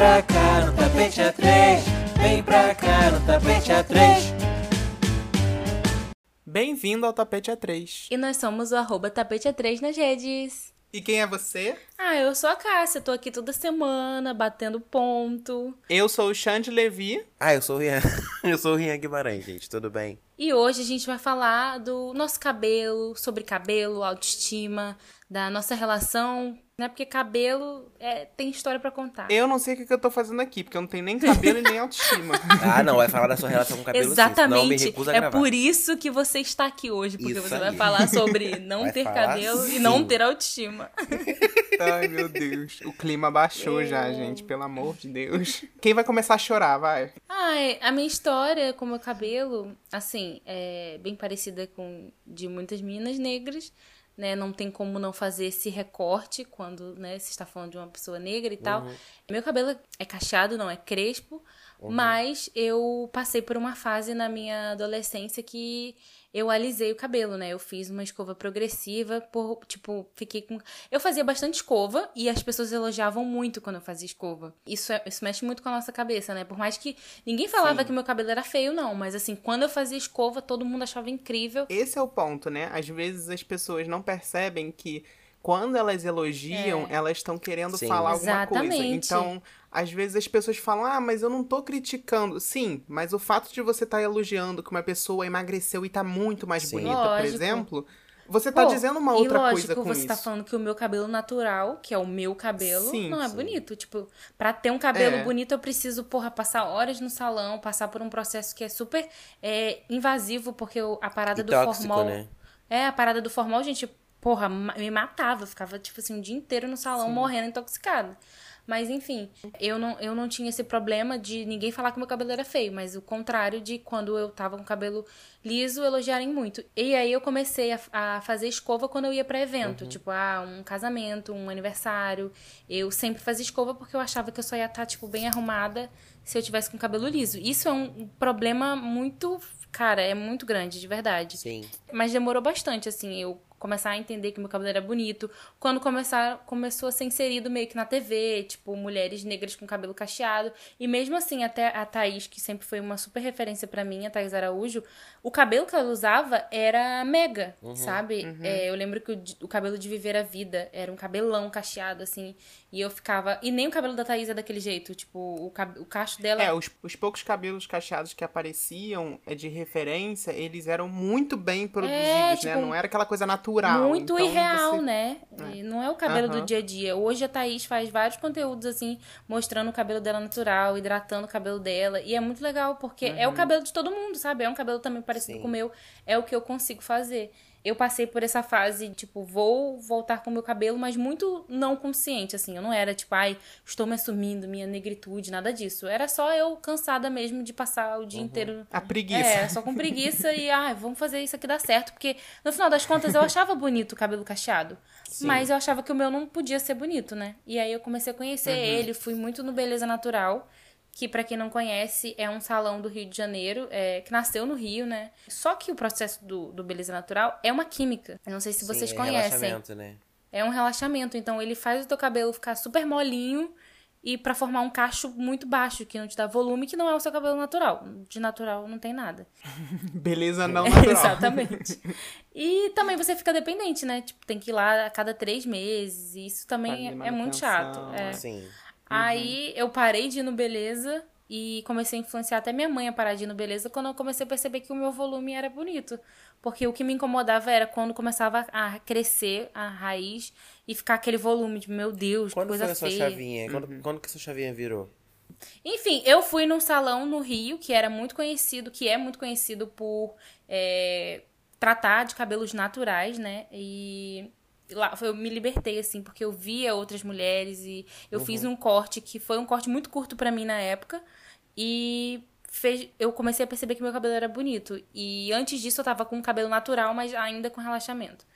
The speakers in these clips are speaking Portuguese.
pra cá no tapete A3. Vem pra cá no tapete A3. Bem-vindo ao Tapete A3. E nós somos o arroba tapete A3 nas redes. E quem é você? Ah, eu sou a Cássia, tô aqui toda semana, batendo ponto. Eu sou o Xande Levi. Ah, eu sou o Rian. Eu sou o Rian Guimarães, gente. Tudo bem? E hoje a gente vai falar do nosso cabelo, sobre cabelo, autoestima, da nossa relação, né? Porque cabelo é, tem história pra contar. Eu não sei o que que eu tô fazendo aqui, porque eu não tenho nem cabelo e nem autoestima. Ah, não. Vai falar da sua relação com o cabelo sim, Exatamente. senão eu me a é gravar. por isso que você está aqui hoje, porque Isso você vai aí. falar sobre não Vai ter cabelo e sim. não ter autoestima. Ai, meu Deus. O clima baixou já, gente. Pelo amor de Deus. Quem vai começar a chorar, vai? Ai, a minha história com o meu cabelo, assim, é bem parecida com de muitas meninas negras, né? Não tem como não fazer esse recorte quando, né, se está falando de uma pessoa negra e tal. Meu cabelo é cacheado, não é crespo, mas eu passei por uma fase na minha adolescência que eu alisei o cabelo, né? Eu fiz uma escova progressiva, por, tipo, fiquei com. Eu fazia bastante escova e as pessoas elogiavam muito quando eu fazia escova. Isso, é- isso mexe muito com a nossa cabeça, né? Por mais que ninguém falava que meu cabelo era feio, não. Mas assim, quando eu fazia escova, todo mundo achava incrível. Esse é o ponto, né? Às vezes as pessoas não percebem que quando elas elogiam, elas estão querendo Sim. falar alguma coisa. Exatamente. Então, às vezes as pessoas falam: "Ah, mas eu não tô criticando". Sim, mas o fato de você estar elogiando que uma pessoa emagreceu e tá muito mais Sim. bonita, por Lógico. exemplo, você tá Pô, dizendo uma e outra lógico, coisa com você isso. tá falando que o meu cabelo natural, que é o meu cabelo, Sim, não é sim. bonito. Tipo, pra ter um cabelo É. bonito, eu preciso, porra, passar horas no salão, passar por um processo que é super é, invasivo, porque a parada E do tóxico, formal. né? É, a parada do formal, gente, porra, me matava. Eu ficava, tipo assim, o dia inteiro no salão morrendo intoxicada. Mas enfim, eu não, eu não tinha esse problema de ninguém falar que meu cabelo era feio, mas o contrário de quando eu tava com o cabelo liso, elogiarem muito. E aí eu comecei a, a fazer escova quando eu ia pra evento, tipo, ah, um casamento, um aniversário. Eu sempre fazia escova porque eu achava que eu só ia estar, tipo, bem arrumada se eu tivesse com o cabelo liso. Isso é um problema muito, cara, é muito grande, de verdade. Sim. Mas demorou bastante, assim, eu começar a entender que meu cabelo era bonito. Quando começar, começou a ser inserido meio que na TV, tipo, mulheres negras com cabelo cacheado. E mesmo assim, até a Thaís, que sempre foi uma super referência pra mim, a Thaís Araújo, o cabelo que ela usava era mega, sabe? É, eu lembro que o, o cabelo de Viver a Vida era um cabelão cacheado, assim. E eu ficava. E nem o cabelo da Thaís é daquele jeito. Tipo, o, cab... o cacho dela. É, os, os poucos cabelos cacheados que apareciam é, de referência, eles eram muito bem produzidos, né? tipo, Não era aquela coisa natural. Muito Então, irreal, você- né? E não é o cabelo do dia a dia. Hoje a Thaís faz vários conteúdos assim, mostrando o cabelo dela natural, hidratando o cabelo dela. E é muito legal, porque é Uhum. o cabelo de todo mundo, sabe? É um cabelo também parecido Sim. com o meu. É o que eu consigo fazer. Eu passei por essa fase, tipo, vou voltar com o meu cabelo, mas muito não consciente, assim. Eu não era, tipo, ai, estou me assumindo, minha negritude, nada disso. Era só eu cansada mesmo de passar o Uhum. dia inteiro A preguiça. é, só com preguiça e, ah, vamos fazer isso aqui dar certo. Porque, no final das contas, eu achava bonito o cabelo cacheado. Mas eu achava que o meu não podia ser bonito, né? E aí eu comecei a conhecer ele, fui muito no Beleza Natural, que pra quem não conhece, é um salão do Rio de Janeiro, é, que nasceu no Rio, né? Só que o processo do, do Beleza Natural é uma química. Eu não sei se vocês Sim, é conhecem. relaxamento, né? É um relaxamento, então ele faz o teu cabelo ficar super molinho e pra formar um cacho muito baixo, que não te dá volume, que não é o seu cabelo natural. De natural não tem nada. Beleza não natural. Exatamente. E também você fica dependente, né? Tipo, tem que ir lá a cada três meses. E isso também é, é muito chato. é. Sim. Aí eu parei de ir no Beleza e comecei a influenciar até minha mãe a parar de ir no Beleza quando eu comecei a perceber que o meu volume era bonito. Porque o que me incomodava era quando começava a crescer a raiz e ficar aquele volume de, meu Deus, que Quando coisa foi a sua feia. chavinha? Quando, quando que a sua chavinha virou? Enfim, eu fui num salão no Rio que era muito conhecido, que é muito conhecido por é, tratar de cabelos naturais, né? E lá eu me libertei, assim, porque eu via outras mulheres e eu fiz um corte que foi um corte muito curto pra mim na época. E fez, eu comecei a perceber que meu cabelo era bonito. E antes disso eu tava com cabelo natural, mas ainda com relaxamento.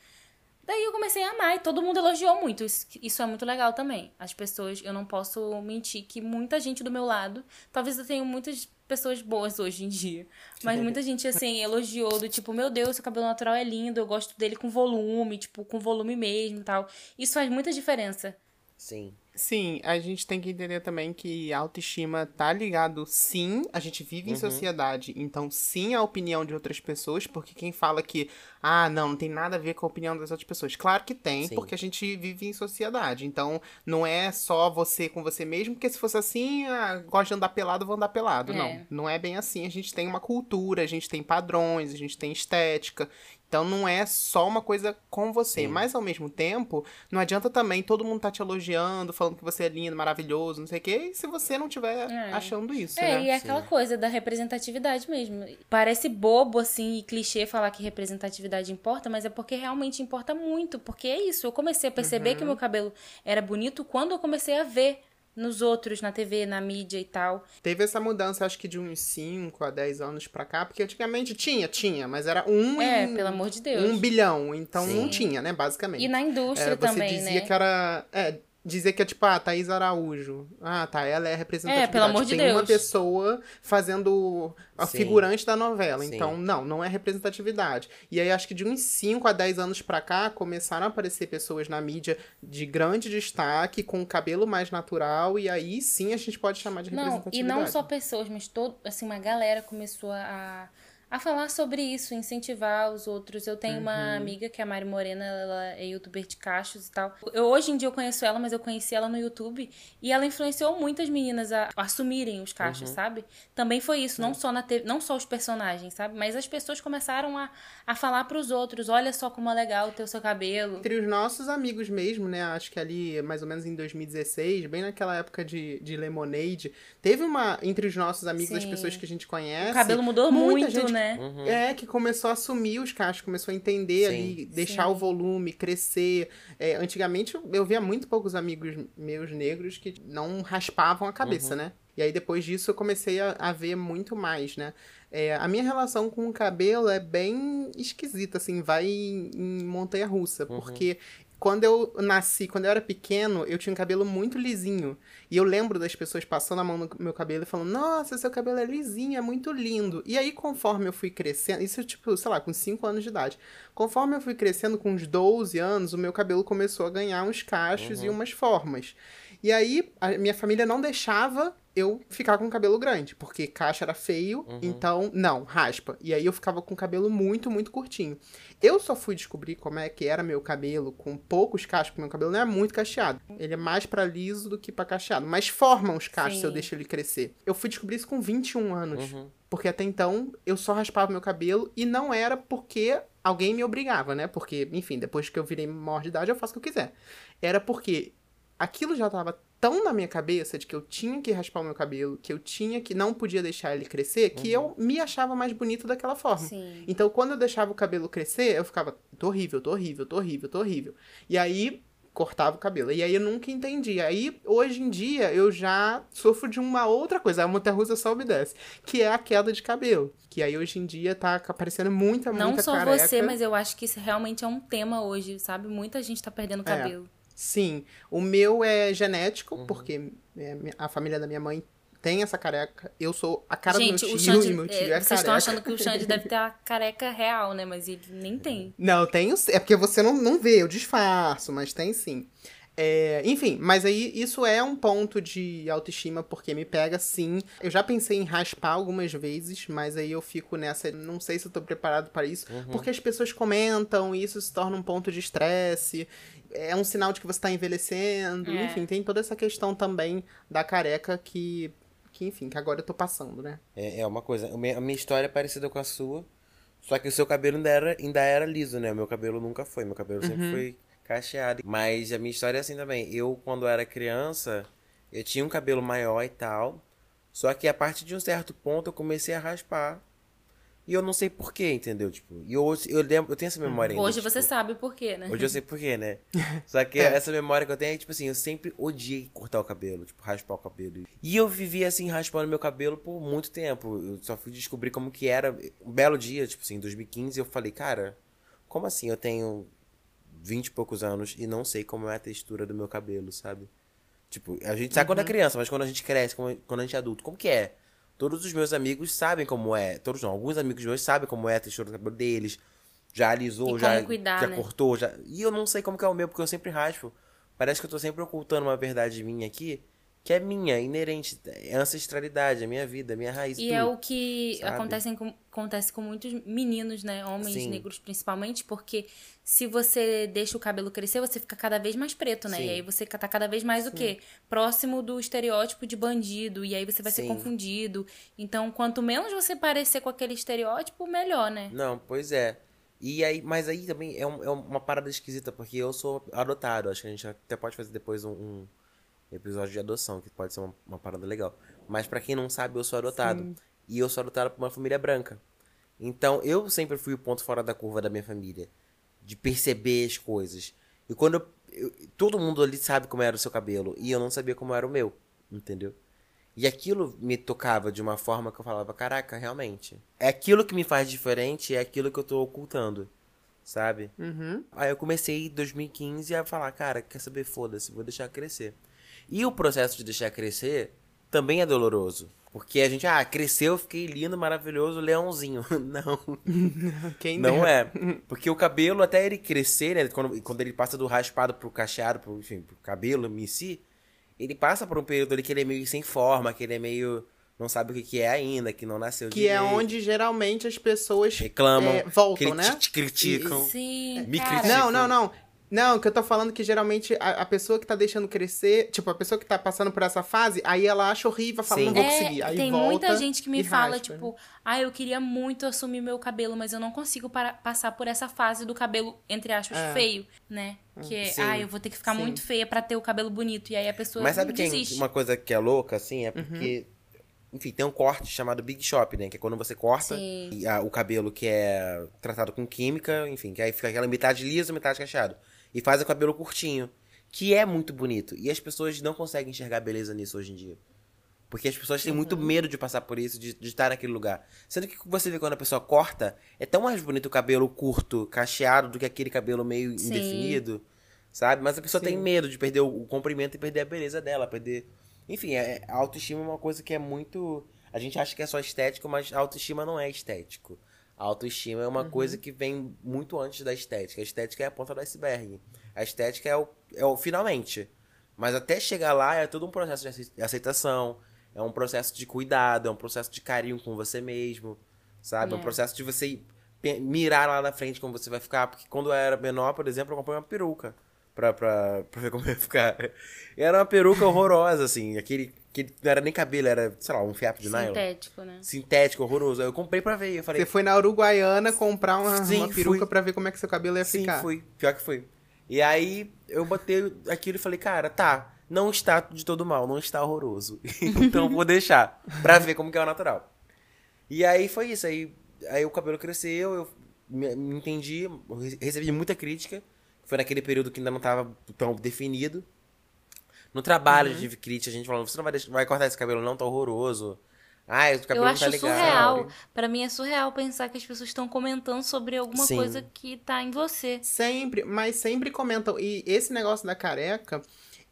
Daí eu comecei a amar e todo mundo elogiou muito. Isso, isso é muito legal também. As pessoas, eu não posso mentir que muita gente do meu lado, talvez eu tenha muitas pessoas boas hoje em dia, mas muita gente assim elogiou do tipo, meu Deus, seu cabelo natural é lindo, eu gosto dele com volume, tipo, com volume mesmo e tal. Isso faz muita diferença. Sim. Sim, a gente tem que entender também que a autoestima tá ligado, sim, a gente vive em Uhum. sociedade, então sim a opinião de outras pessoas, porque quem fala que, ah, não, não tem nada a ver com a opinião das outras pessoas. Claro que tem, Sim. porque a gente vive em sociedade, então não é só você com você mesmo, porque se fosse assim, ah, gosta de andar pelado, vou andar pelado. É. Não, não é bem assim, a gente tem uma cultura, a gente tem padrões, a gente tem estética, então não é só uma coisa com você, Sim. mas ao mesmo tempo, não adianta também todo mundo tá te elogiando, falando que você é lindo, maravilhoso, não sei o quê, se você não tiver É. achando isso, É, né? e é aquela coisa da representatividade mesmo. Parece bobo, assim, e clichê falar que representatividade importa, mas é porque realmente importa muito. Porque é isso, eu comecei a perceber Uhum. que meu cabelo era bonito quando eu comecei a ver nos outros, na TV, na mídia e tal. Teve essa mudança, acho que de uns 5 a 10 anos pra cá, porque antigamente tinha, tinha, mas era um É, em pelo amor de Deus. um bilhão, então Sim. não tinha, né, basicamente. E na indústria É, você também, dizia né? que era. É, dizia que é tipo, ah, Thaís Araújo. Ah, tá, ela é representatividade. É, pelo amor de Tem uma Deus. pessoa fazendo a Sim. figurante da novela. Sim. Então, não, não é representatividade. E aí, acho que de uns 5 a 10 anos pra cá, começaram a aparecer pessoas na mídia de grande destaque, com cabelo mais natural, e aí sim a gente pode chamar de Não, e representatividade. não só pessoas, mas todo, assim, uma galera começou a, a falar sobre isso, incentivar os outros. Eu tenho Uhum. uma amiga que é a Mari Morena, ela é youtuber de cachos e tal. Eu, hoje em dia eu conheço ela, mas eu conheci ela no YouTube e ela influenciou muitas meninas a, a assumirem os cachos, Uhum. sabe? Também foi isso, não só na TV, não só os personagens, sabe? Mas as pessoas começaram a, a falar pros outros, olha só como é legal ter o seu cabelo. Entre os nossos amigos mesmo, né? Acho que ali, mais ou menos em 2016, bem naquela época de, de Lemonade, teve uma. Entre os nossos amigos, as Sim. pessoas que a gente conhece. O cabelo mudou muito, gente né? É, que começou a assumir os cachos, começou a entender Sim. ali, deixar Sim. o volume, crescer. É, antigamente eu- via muito poucos amigos meus negros que não raspavam a cabeça, né? E aí depois disso eu comecei a, a ver muito mais, né? É, a minha relação com o cabelo é bem esquisita, assim, vai em, em montanha russa, porque quando eu nasci, quando eu era pequeno, eu tinha um cabelo muito lisinho. E eu lembro das pessoas passando a mão no meu cabelo e falando: Nossa, seu cabelo é lisinho, é muito lindo. E aí, conforme eu fui crescendo, isso tipo, sei lá, com 5 anos de idade. Conforme eu fui crescendo, com uns 12 anos, o meu cabelo começou a ganhar uns cachos e umas formas. E aí, a minha família não deixava eu ficar com o cabelo grande, porque cacho era feio, então, não, raspa. E aí eu ficava com o cabelo muito, muito curtinho. Eu só fui descobrir como é que era meu cabelo com poucos cachos, porque meu cabelo não é muito cacheado. Ele é mais pra liso do que pra cacheado, mas forma uns cachos se eu Sim. deixo ele crescer. Eu fui descobrir isso com 21 anos. Uhum. Porque até então eu só raspava meu cabelo e não era porque alguém me obrigava, né? Porque, enfim, depois que eu virei maior de idade, eu faço o que eu quiser. Era porque aquilo já tava tão na minha cabeça de que eu tinha que raspar o meu cabelo, que eu tinha que não podia deixar ele crescer, que eu me achava mais bonito daquela forma. Sim. Então, quando eu deixava o cabelo crescer, eu ficava, tô horrível, tô horrível, tô horrível, tô horrível. E aí, cortava o cabelo. E aí eu nunca entendi. Aí, hoje em dia, eu já sofro de uma outra coisa. A montanha-russa só obedece. Que é a queda de cabelo. Que aí, hoje em dia, tá aparecendo muita, Não muita só careca. você, mas eu acho que isso realmente é um tema hoje, sabe? Muita gente tá perdendo É. Sim. O meu é genético, porque é, a família da minha mãe tem essa careca. Eu sou a cara gente, do meu o tio Xande, e meu tio é, é, vocês estão careca. achando que o Xande deve ter a careca real, né? Mas ele nem tem. Não, tenho. É porque você não, não vê, eu disfarço, mas tem sim. É, enfim, mas aí isso é um ponto de autoestima porque me pega sim. Eu já pensei em raspar algumas vezes, mas aí eu fico nessa, não sei se eu tô preparado para isso, porque as pessoas comentam e isso se torna um ponto de estresse. É um sinal de que você tá envelhecendo. É. Enfim, tem toda essa questão também da careca que, que enfim, que agora eu tô passando, né? É, é uma coisa. A minha história é parecida com a sua. Só que o seu cabelo ainda era, ainda era liso, né? O meu cabelo nunca foi. Meu cabelo sempre foi cacheado. Mas a minha história é assim também. Eu, quando era criança, eu tinha um cabelo maior e tal. Só que a partir de um certo ponto eu comecei a raspar. E eu não sei porquê, entendeu? Tipo, e hoje eu lembro, eu tenho essa memória ainda. Hoje você tipo, sabe por quê, né? Hoje eu sei porquê, né? Só que É. essa memória que eu tenho é, tipo assim, eu sempre odiei cortar o cabelo, tipo, raspar o cabelo. E eu vivi assim, raspando meu cabelo por muito tempo. Eu só fui descobrir como que era. Um belo dia, tipo assim, em 2015, eu falei, cara, como assim eu tenho 20 e poucos anos e não sei como é a textura do meu cabelo, sabe? Tipo, a gente sabe quando é criança, mas quando a gente cresce, quando a gente é adulto, como que é? Todos os meus amigos sabem como é. Todos não, alguns amigos meus sabem como é a textura do cabelo deles. Já alisou, já, cuidar, já né? cortou, já. E eu não sei como que é o meu, porque eu sempre raspo. parece que eu tô sempre ocultando uma verdade minha aqui, que é minha, inerente, é ancestralidade, é minha vida, é minha raiz. E tudo, é o que sabe? acontece com, acontece com muitos meninos, né? Homens Sim. negros principalmente, porque se você deixa o cabelo crescer, você fica cada vez mais preto, né? Sim. E aí você tá cada vez mais o quê? Próximo do estereótipo de bandido. E aí você vai ser Sim. confundido. Então, quanto menos você parecer com aquele estereótipo, melhor, né? Não, pois é. E aí, mas aí também é, um- é uma parada esquisita, porque eu sou adotado. Acho que a gente até pode fazer depois um, um episódio de adoção, que pode ser uma, uma parada legal. Mas pra quem não sabe, eu sou adotado. E eu sou adotado por uma família branca. Então, eu sempre fui o ponto fora da curva da minha família. De perceber as coisas. E quando eu, eu- Todo mundo ali sabe como era o seu cabelo. E eu não sabia como era o meu. Entendeu? E aquilo me tocava de uma forma que eu falava, caraca, realmente. É aquilo que me faz diferente, é aquilo que eu tô ocultando. Sabe? Uhum. Aí eu comecei em 2015 a falar, cara, quer saber, foda-se, vou deixar crescer. E o processo de deixar crescer também é doloroso. Porque a gente, ah, cresceu, fiquei lindo, maravilhoso, leãozinho. Não, Quem não é. Porque o cabelo, até ele crescer, né? Quando, quando ele passa do raspado pro cacheado, pro, enfim, pro cabelo em si, ele passa por um período ali que ele é meio sem forma, que ele é meio. não sabe o que, que é ainda, que não nasceu Que é direito. onde geralmente as pessoas reclamam, é, voltam, né? te criticam. Sim, Me cara. critica. Não, não, não. Não, que eu tô falando que geralmente a, a pessoa que tá deixando crescer, tipo, a pessoa que tá passando por essa fase, aí ela acha horrível, fala, Sim. não vou É, conseguir. Aí tem volta muita gente que me fala, raspa. tipo, ah, eu queria muito assumir meu cabelo, mas eu não consigo para- passar por essa fase do cabelo, entre aspas, É. feio, né? Que, é, Sim. ah, eu vou ter que ficar Sim. muito feia pra ter o cabelo bonito. E aí a pessoa Mas sabe que desiste. uma coisa que é louca, assim, é porque. Enfim, tem um corte chamado Big Shop, né? Que é quando você corta e a- o cabelo que é tratado com química, enfim, que aí fica aquela metade liso, metade cacheado. E faz o cabelo curtinho. Que é muito bonito. E as pessoas não conseguem enxergar beleza nisso hoje em dia. Porque as pessoas têm muito medo de passar por isso, de, de estar naquele lugar. Sendo que você vê quando a pessoa corta, é tão mais bonito o cabelo curto, cacheado, do que aquele cabelo meio Sim. indefinido. Sabe? Mas a pessoa Sim. tem medo de perder o, o comprimento e perder a beleza dela, perder. Enfim, é, a autoestima é uma coisa que é muito. A gente acha que é só estético, mas a autoestima não é estético. A autoestima é uma coisa que vem muito antes da estética. A estética é a ponta do iceberg. A estética é o, é o finalmente. Mas até chegar lá é todo um processo de acei- aceitação, é um processo de cuidado, é um processo de carinho com você mesmo, sabe? É um É. processo de você mirar lá na frente como você vai ficar. Porque quando eu era menor, por exemplo, eu comprei uma peruca pra, pra, pra ver como ia ficar. E era uma peruca horrorosa, assim. Aquele, que não era nem cabelo, era, sei lá, um fiapo de nylon. Sintético, né? Sintético, horroroso. Aí Eu comprei pra ver. Eu falei, Você foi na Uruguaiana comprar uma, Sim, uma peruca fui. pra ver como é que seu cabelo ia Sim, ficar. fui. Pior que foi. E aí eu botei aquilo e falei, cara, tá, não está de todo mal, não está horroroso. então vou deixar pra ver como que é o natural. E aí foi isso. Aí, aí o cabelo cresceu, eu me, me entendi, recebi muita crítica. Foi naquele período que ainda não tava tão definido. No trabalho Uhum. tive crítica, a gente falando, você não vai, deixar- vai cortar esse cabelo não, tá horroroso. Ah, esse cabelo Eu não tá acho legal. surreal. Pra mim é surreal pensar que as pessoas estão comentando sobre alguma Sim. coisa que tá em você. Sempre, mas sempre comentam. E esse negócio da careca,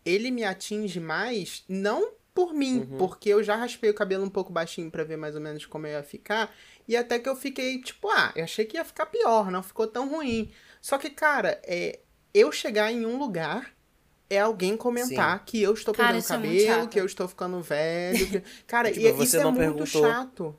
ele me atinge mais, não por mim, Uhum. porque eu já raspei o cabelo um pouco baixinho pra ver mais ou menos como eu ia ficar. E até que eu fiquei, tipo, ah, eu achei que ia ficar pior, não ficou tão ruim. Só que, cara, é, eu chegar em um lugar é alguém comentar que eu estou Cara, perdendo é cabelo, chato. que eu estou ficando velho. que- Cara, Tipo, e, você isso é muito perguntou. chato.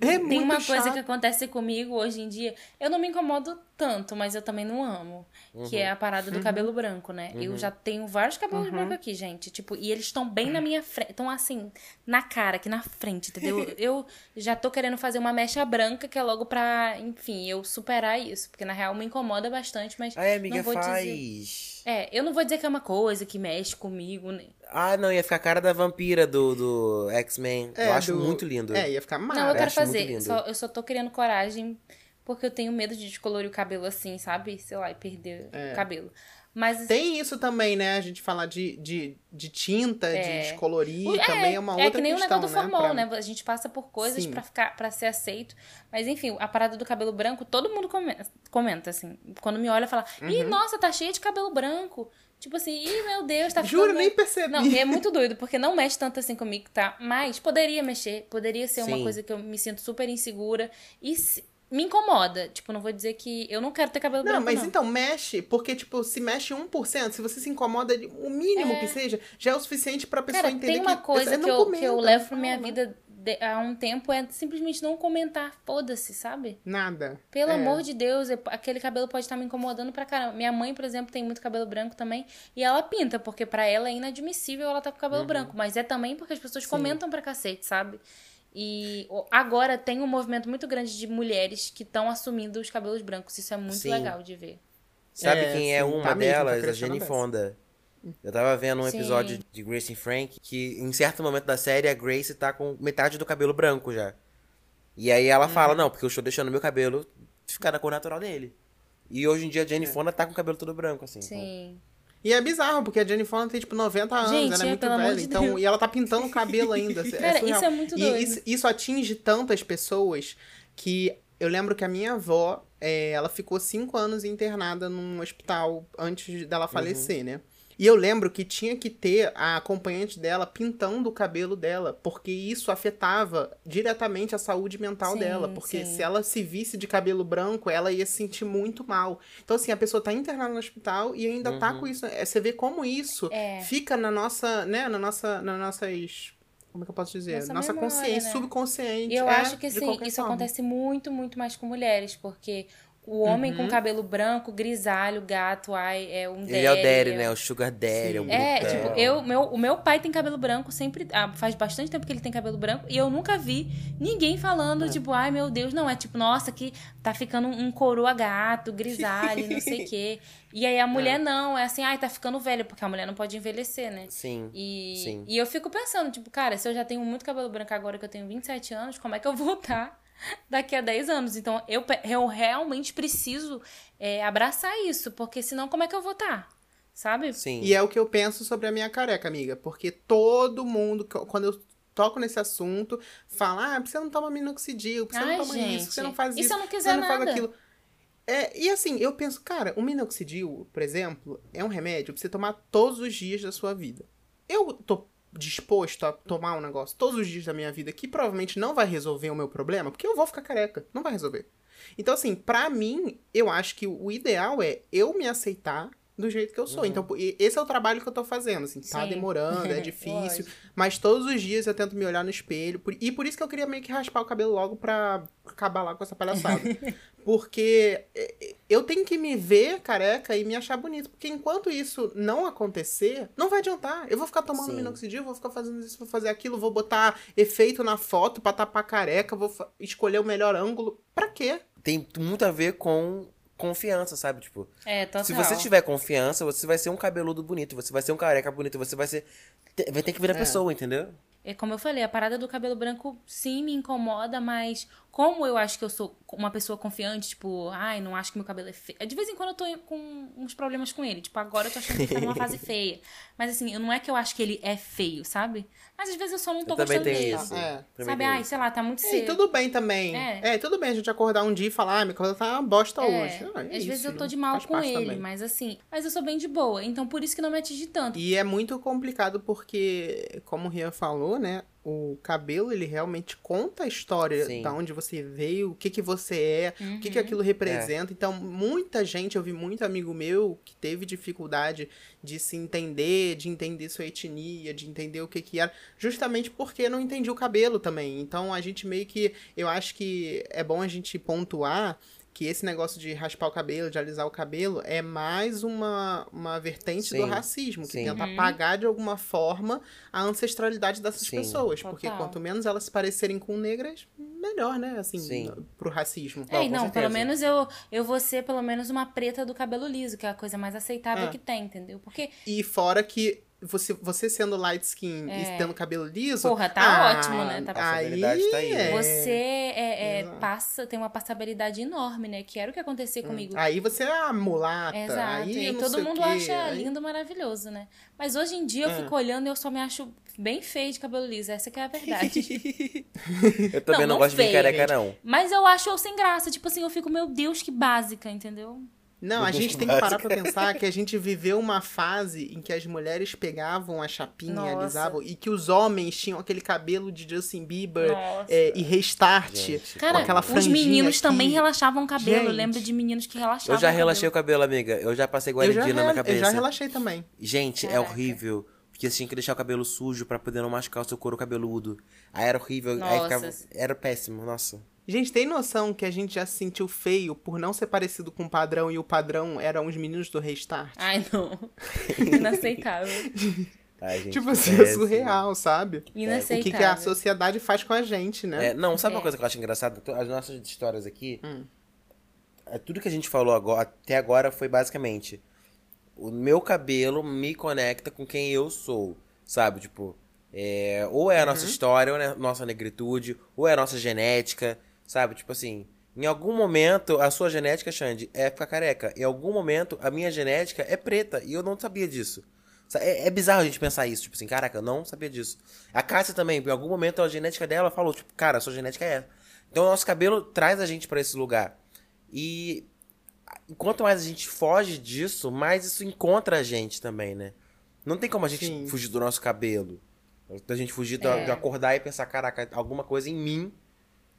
É muito Tem uma coisa chato. que acontece comigo hoje em dia. Eu não me incomodo tanto, mas eu também não amo. Que é a parada do Uhum. cabelo branco, né? Eu já tenho vários cabelos brancos aqui, gente. Tipo, e eles estão bem na minha frente. Estão assim, na cara, aqui na frente, entendeu? eu já tô querendo fazer uma mecha branca, que é logo pra, enfim, eu superar isso. Porque na real me incomoda bastante, mas. Ai, amiga, não vou dizer. faz. É, eu não vou dizer que é uma coisa que mexe comigo, né? Ah, não, ia ficar a cara da vampira do, do X-Men. É, eu acho do- muito lindo. É, ia ficar Não, eu quero muito fazer. Só- eu só tô criando coragem porque eu tenho medo de descolorir o cabelo assim, sabe? Sei lá, e perder É. o cabelo. Mas Tem isso também, né? A gente falar de, de, de tinta, É. de descolorir, O- também é uma outra É que nem questão, o negócio do né? formol, Pra- né? A gente passa por coisas pra ficar para ser aceito. Mas enfim, a parada do cabelo branco, todo mundo comenta, comenta assim. Quando me olha, fala: "Ih, Uhum. nossa, tá cheia de cabelo branco". Tipo assim, ih, meu Deus, tá Juro, nem percebi. Não, é muito doido, porque não mexe tanto assim comigo, tá? Mas poderia mexer, poderia ser uma Sim. coisa que eu me sinto super insegura. E se- me incomoda. Tipo, não vou dizer que eu não quero ter cabelo Não, branco, mas não. então mexe, porque, tipo, se mexe 1%, se você se incomoda, o mínimo que seja, já é o suficiente pra pessoa Cara, entender tem uma que coisa não que eu, que eu levo pra minha né? vida de- há um tempo é simplesmente não comentar. Foda-se, sabe? Nada. Pelo É. amor de Deus, eu- aquele cabelo pode estar me incomodando pra caramba. Minha mãe, por exemplo, tem muito cabelo branco também. E ela pinta, porque pra ela é inadmissível ela tá com Uhum. cabelo branco. Mas é também porque as pessoas comentam pra cacete, sabe? E agora tem um movimento muito grande de mulheres que estão assumindo os cabelos brancos. Isso é muito Sim. legal de ver. Sabe É, quem é sim, uma tá mesmo, tá delas? a crescendo Jenny. Fonda. Eu tava vendo um Sim. episódio de Grace and Frank que, em certo momento da série, a Grace tá com metade do cabelo branco já. E aí ela Uhum. fala, não, porque eu estou deixando meu cabelo ficar na cor natural dele. E hoje em dia a Jenny Fonda tá com o cabelo todo branco, assim. então- Sim. E é bizarro, porque a Jenny Fonda tem, tipo, 90 anos, Gente, ela é é, muito velha. de então, Deus. e ela tá pintando o cabelo ainda. é Cara, isso é muito E doido. isso, isso atinge tantas pessoas que eu lembro que a minha avó, é, ela ficou cinco anos internada num hospital antes dela falecer, né? E eu lembro que tinha que ter a acompanhante dela pintando o cabelo dela, porque isso afetava diretamente a saúde mental Sim, dela. Porque sim. se ela se visse de cabelo branco, ela ia se sentir muito mal. Então, assim, a pessoa tá internada no hospital e ainda tá com isso. É, Você vê como isso É. fica na nossa, né, na nossa, nas nossas, como é que eu posso dizer? Nossa Nossa, memória, consciência, né? subconsciente. E eu é, acho que assim, qualquer isso forma. acontece muito, muito mais com mulheres, porque o homem Uhum. com cabelo branco, grisalho, gato, ai, é um Ele é o Daddy, é- né? O Sugar Daddy, é o. É, tipo, eu, meu, o meu pai tem cabelo branco sempre. ah, faz bastante tempo que ele tem cabelo branco. E eu nunca vi ninguém falando, tipo, ai meu Deus, não. É tipo, nossa, que tá ficando um coroa gato, grisalho, não sei o quê. E aí a mulher não, é assim, ai, tá ficando velha, porque a mulher não pode envelhecer, né? Sim. E, Sim. e eu fico pensando, tipo, cara, se eu já tenho muito cabelo branco agora que eu tenho 27 anos, como é que eu vou estar daqui a 10 anos? Então eu, eu realmente preciso é, abraçar isso, porque senão como é que eu vou estar? Sabe? Sim. E é o que eu penso sobre a minha careca, amiga. Porque todo mundo, quando eu toco nesse assunto, fala, ah, você não toma minoxidil, você Ai, não toma gente. isso, você não faz E isso, se eu não você quiser não faz nada? aquilo. É, e assim, eu penso, cara, o minoxidil, por exemplo, é um remédio pra você tomar todos os dias da sua vida. Eu tô disposto a tomar um negócio todos os dias da minha vida que provavelmente não vai resolver o meu problema, porque eu vou ficar careca, não vai resolver. Então, assim, pra mim, eu acho que o ideal é eu me aceitar do jeito que eu sou. Então, e- esse é o trabalho que eu tô fazendo, assim, tá Sim. demorando, é difícil, mas todos os dias eu tento me olhar no espelho, e por isso que eu queria meio que raspar o cabelo logo pra acabar lá com essa palhaçada. Porque é, eu tenho que me ver careca e me achar bonito. Porque enquanto isso não acontecer, não vai adiantar. Eu vou ficar tomando Sim. minoxidil, vou ficar fazendo isso, vou fazer aquilo, vou botar efeito na foto pra tapar careca, vou escolher o melhor ângulo. Pra quê? Tem muito a ver com confiança, sabe? Tipo, É, total. se você tiver confiança, você vai ser um cabeludo bonito, você vai ser um careca bonito, você vai ser. Vai ter que virar É. pessoa, entendeu? É como eu falei, a parada do cabelo branco sim me incomoda, mas como eu acho que eu sou uma pessoa confiante, tipo, ai, não acho que meu cabelo é feio. De vez em quando eu tô com uns problemas com ele. Tipo, agora eu tô achando que ele tá numa fase feia. Mas assim, não é que eu acho que ele é feio, sabe? Mas às vezes eu só não tô Eu também gostando dele. isso. É. Sabe, ai, sei lá, tá muito É, e cedo. tudo bem também. É. É. tudo bem a gente acordar um dia e falar, ah, minha coisa tá uma bosta É, hoje. Ah, é às vezes isso, eu tô de mal com ele, também. mas assim, mas eu sou bem de boa, então por isso que não me atinge tanto. E é muito complicado porque, como o Rian falou, né? O cabelo, ele realmente conta a história Sim. da onde você veio, o que que você é, o que que Uhum. aquilo representa. Então, muita gente, eu vi muito amigo meu que teve dificuldade de se entender, de entender sua etnia, de entender o que que era, justamente porque não entendia o cabelo também. Então, a gente meio que, eu acho que é bom a gente pontuar que esse negócio de raspar o cabelo, de alisar o cabelo, é mais uma, uma vertente do Sim, racismo, que sim. tenta Uhum. apagar de alguma forma a ancestralidade dessas Sim. pessoas. Porque Total. quanto menos elas se parecerem com negras, melhor, né? Assim, Sim. pro racismo. É, não, certeza. pelo menos eu, eu vou ser pelo menos uma preta do cabelo liso, que é a coisa mais aceitável É. que tem, entendeu? Porque, E fora que você, você sendo light skin É. e tendo cabelo liso. Porra, tá ah, ótimo, né? Tá- aí, Passabilidade tá aí, né? é. você é, é, Exato. passa, tem uma passabilidade enorme, né? Que era o que acontecia comigo. Aí você é a mulata. Exato. Aí e todo mundo acha aí- lindo, maravilhoso, né? Mas hoje em dia eu É. fico olhando e eu só me acho bem feia de cabelo liso. Essa que é a verdade. Eu também Não, não, não gosto de feio, careca, gente. não. Mas eu acho eu sem graça. Tipo assim, eu fico, meu Deus, que básica, entendeu? Não, a gente tem que parar pra pensar que a gente viveu uma fase em que as mulheres pegavam a chapinha, Nossa. alisavam, e que os homens tinham aquele cabelo de Justin Bieber é, e restart. Gente, Cara, com aquela os meninos aqui. também relaxavam o cabelo. Eu Gente. lembro de meninos que relaxavam. Eu já relaxei o cabelo. cabelo, amiga. Eu já passei guaridina na cabeça. eu já relaxei também. Gente, é Caraca. horrível. Porque você tinha que deixar o cabelo sujo pra poder não machucar o seu couro cabeludo. Aí era horrível. Aí Nossa. ficava... Era péssimo, nossa. Gente, tem noção que a gente já se sentiu feio por não ser parecido com o padrão e o padrão eram os meninos do restart? Ai, não. Inaceitável. Ai, gente, tipo assim, é surreal, sabe? O Inaceitável. que, que a sociedade faz com a gente, né? É, não, sabe uma É. coisa que eu acho engraçada? As nossas histórias aqui, Hum. é, tudo que a gente falou agora, até agora foi basicamente o meu cabelo me conecta com quem eu sou, sabe? Tipo, é, ou é a Uhum. nossa história, ou é a nossa negritude, ou é a nossa genética, sabe? Tipo assim, em algum momento a sua genética, Xande, é ficar careca. Em algum momento a minha genética é preta e eu não sabia disso. É, é bizarro a gente pensar isso, tipo assim, caraca, eu não sabia disso. A Cássia também, em algum momento a genética dela falou, tipo, cara, a sua genética é essa. Então o nosso cabelo traz a gente pra esse lugar. E quanto mais a gente foge disso, mais isso encontra a gente também, né? Não tem como a gente Sim. fugir do nosso cabelo. Da gente fugir É. de acordar e pensar, caraca, alguma coisa em mim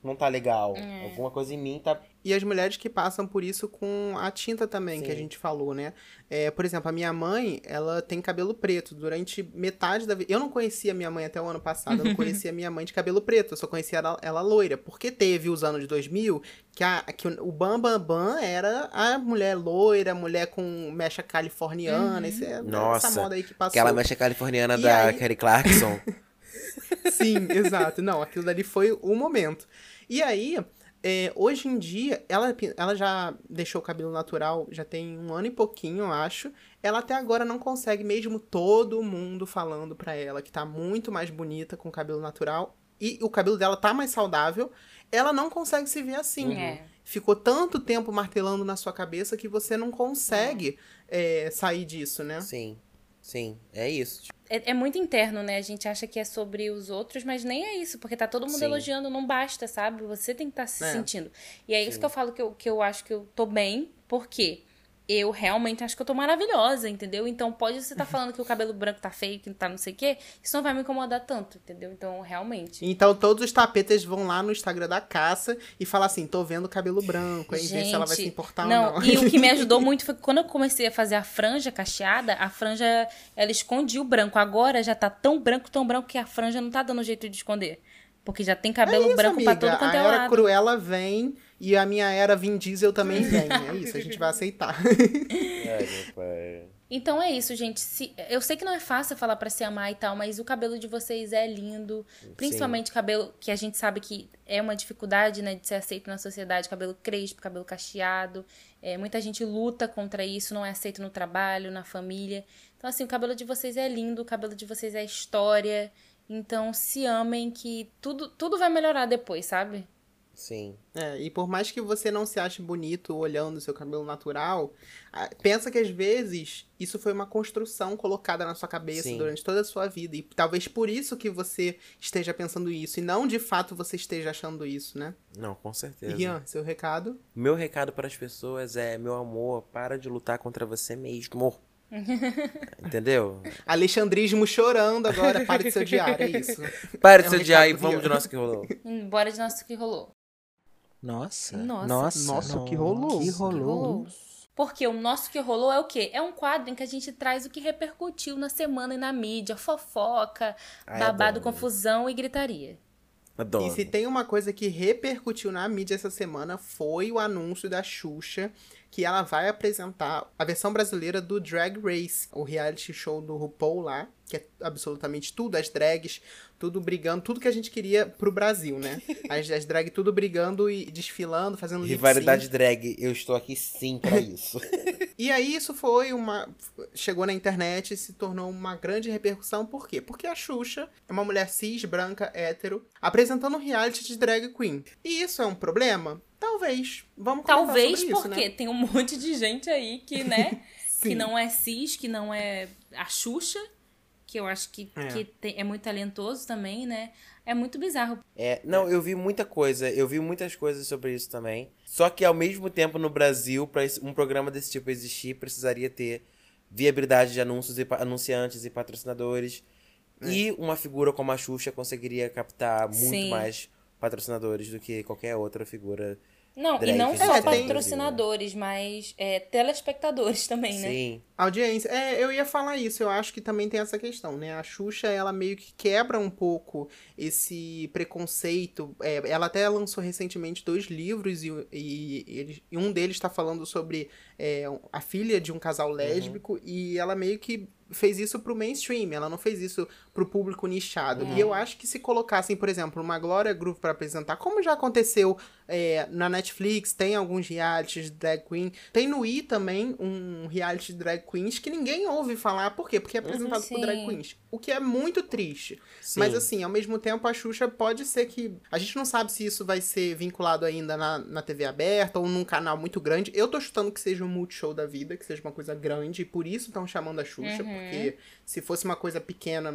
não tá legal. É. Alguma coisa em mim tá. E as mulheres que passam por isso com a tinta também, que a Sim. gente falou, né? É, por exemplo, a minha mãe, ela tem cabelo preto. Durante metade da vida. Eu não conhecia minha mãe até o ano passado, eu não conhecia minha mãe de cabelo preto, eu só conhecia ela, ela loira. Porque teve os anos de 2000 que, a, que o Bam Bam Bam era a mulher loira, mulher com mecha californiana. Esse é, Nossa, essa moda aí que passou. Aquela mecha californiana E da aí- Kelly Clarkson. Sim, exato. Não, aquilo dali foi o momento. E aí, é, hoje em dia, ela, ela já deixou o cabelo natural já tem um ano e pouquinho, eu acho. Ela até agora não consegue, mesmo todo mundo falando pra ela que tá muito mais bonita com o cabelo natural. E o cabelo dela tá mais saudável. Ela não consegue se ver assim. É. Ficou tanto tempo martelando na sua cabeça que você não consegue é, sair disso, né? sim, sim, é isso. É, é muito interno, né? A gente acha que é sobre os outros, mas nem é isso, porque tá todo mundo Sim. elogiando, não basta, sabe? Você tem que estar se É. sentindo. E é isso que eu falo que eu, que eu acho que eu tô bem, porque eu realmente acho que eu tô maravilhosa, entendeu? Então pode você estar falando que o cabelo branco tá feio, que tá não sei o quê, isso não vai me incomodar tanto, entendeu? Então, realmente. Então todos os tapetes vão lá no Instagram da caça e falar assim, tô vendo cabelo branco, aí ver se ela vai se importar não, ou não. e o que me ajudou muito foi que quando eu comecei a fazer a franja cacheada, a franja, ela escondia o branco. Agora já tá tão branco, tão branco que a franja não tá dando jeito de esconder. Porque já tem cabelo É isso, branco pra todo amiga. quanto a é lado. Cruella vem e a minha era Vin Diesel também vem. É isso, a gente vai aceitar. ai, meu pai. Então é isso, gente. Se- eu sei que não é fácil falar pra se amar e tal, mas o cabelo de vocês é lindo. Principalmente cabelo que a gente sabe que é uma dificuldade, né, de ser aceito na sociedade. Cabelo crespo, cabelo cacheado. É, muita gente luta contra isso, não é aceito no trabalho, na família. Então, assim, o cabelo de vocês é lindo, o cabelo de vocês é história. Então, se amem que tudo, tudo vai melhorar depois, sabe? Sim. É, e por mais que você não se ache bonito olhando o seu cabelo natural, pensa que às vezes isso foi uma construção colocada na sua cabeça Sim. durante toda a sua vida. E talvez por isso que você esteja pensando isso. E não de fato você esteja achando isso, né? Não, com certeza. Rian, seu recado? Meu recado para as pessoas é, meu amor, para de lutar contra você mesmo. Entendeu? Alexandrismo chorando agora, pare de ser odiar, é isso. Para de É um se odiar e vamos de nosso que rolou. Hum, Bora de nosso que rolou. Nossa. Nossa. Nossa, o que rolou? Que Que rolou. Porque o nosso que rolou é o quê? É um quadro em que a gente traz o que repercutiu na semana e na mídia, fofoca, Ai, babado, adoro. confusão e gritaria. Adoro. E se tem uma coisa que repercutiu na mídia essa semana foi o anúncio da Xuxa que ela vai apresentar a versão brasileira do Drag Race, o reality show do RuPaul lá, que é absolutamente tudo, as drags, tudo brigando, tudo que a gente queria pro Brasil, né? As, as drag tudo brigando e desfilando, fazendo Rivalidade drag, eu estou aqui sim pra isso. E aí isso foi uma. Chegou na internet e se tornou uma grande repercussão. Por quê? Porque a Xuxa é uma mulher cis, branca, hétero, apresentando um reality de drag queen. E isso é um problema? Talvez. Vamos comentar Talvez sobre isso, porque né? tem um monte de gente aí que, né, que não é cis, que não é a Xuxa, que eu acho que, É. que tem- é muito talentoso também, né? É muito bizarro. É, não, eu vi muita coisa, eu vi muitas coisas sobre isso também. Só que ao mesmo tempo no Brasil, para um programa desse tipo existir, precisaria ter viabilidade de anúncios e anunciantes e patrocinadores. E uma figura como a Xuxa conseguiria captar muito Sim. mais patrocinadores do que qualquer outra figura. Não, Drag e não só Brasil, patrocinadores, mas é, telespectadores também, né? Sim. Audiência. É, eu ia falar isso. Eu acho que também tem essa questão, né? A Xuxa, ela meio que quebra um pouco esse preconceito. É, ela até lançou recentemente dois livros e, e, eles- e um deles está falando sobre é, a filha de um casal lésbico e ela meio que fez isso pro mainstream, ela não fez isso pro público nichado. E eu acho que se colocassem, por exemplo, uma Glória Groove pra apresentar, como já aconteceu é, na Netflix, tem alguns realities de drag queen, tem no I também um reality de drag queens que ninguém ouve falar, por quê? Porque é apresentado por drag queens, o que é muito triste. Sim. Mas assim, ao mesmo tempo a Xuxa pode ser que, a gente não sabe se isso vai ser vinculado ainda na, na TV aberta ou num canal muito grande, eu tô chutando que seja um multishow da vida, que seja uma coisa grande, e por isso estão chamando a Xuxa, porque se fosse uma coisa pequena,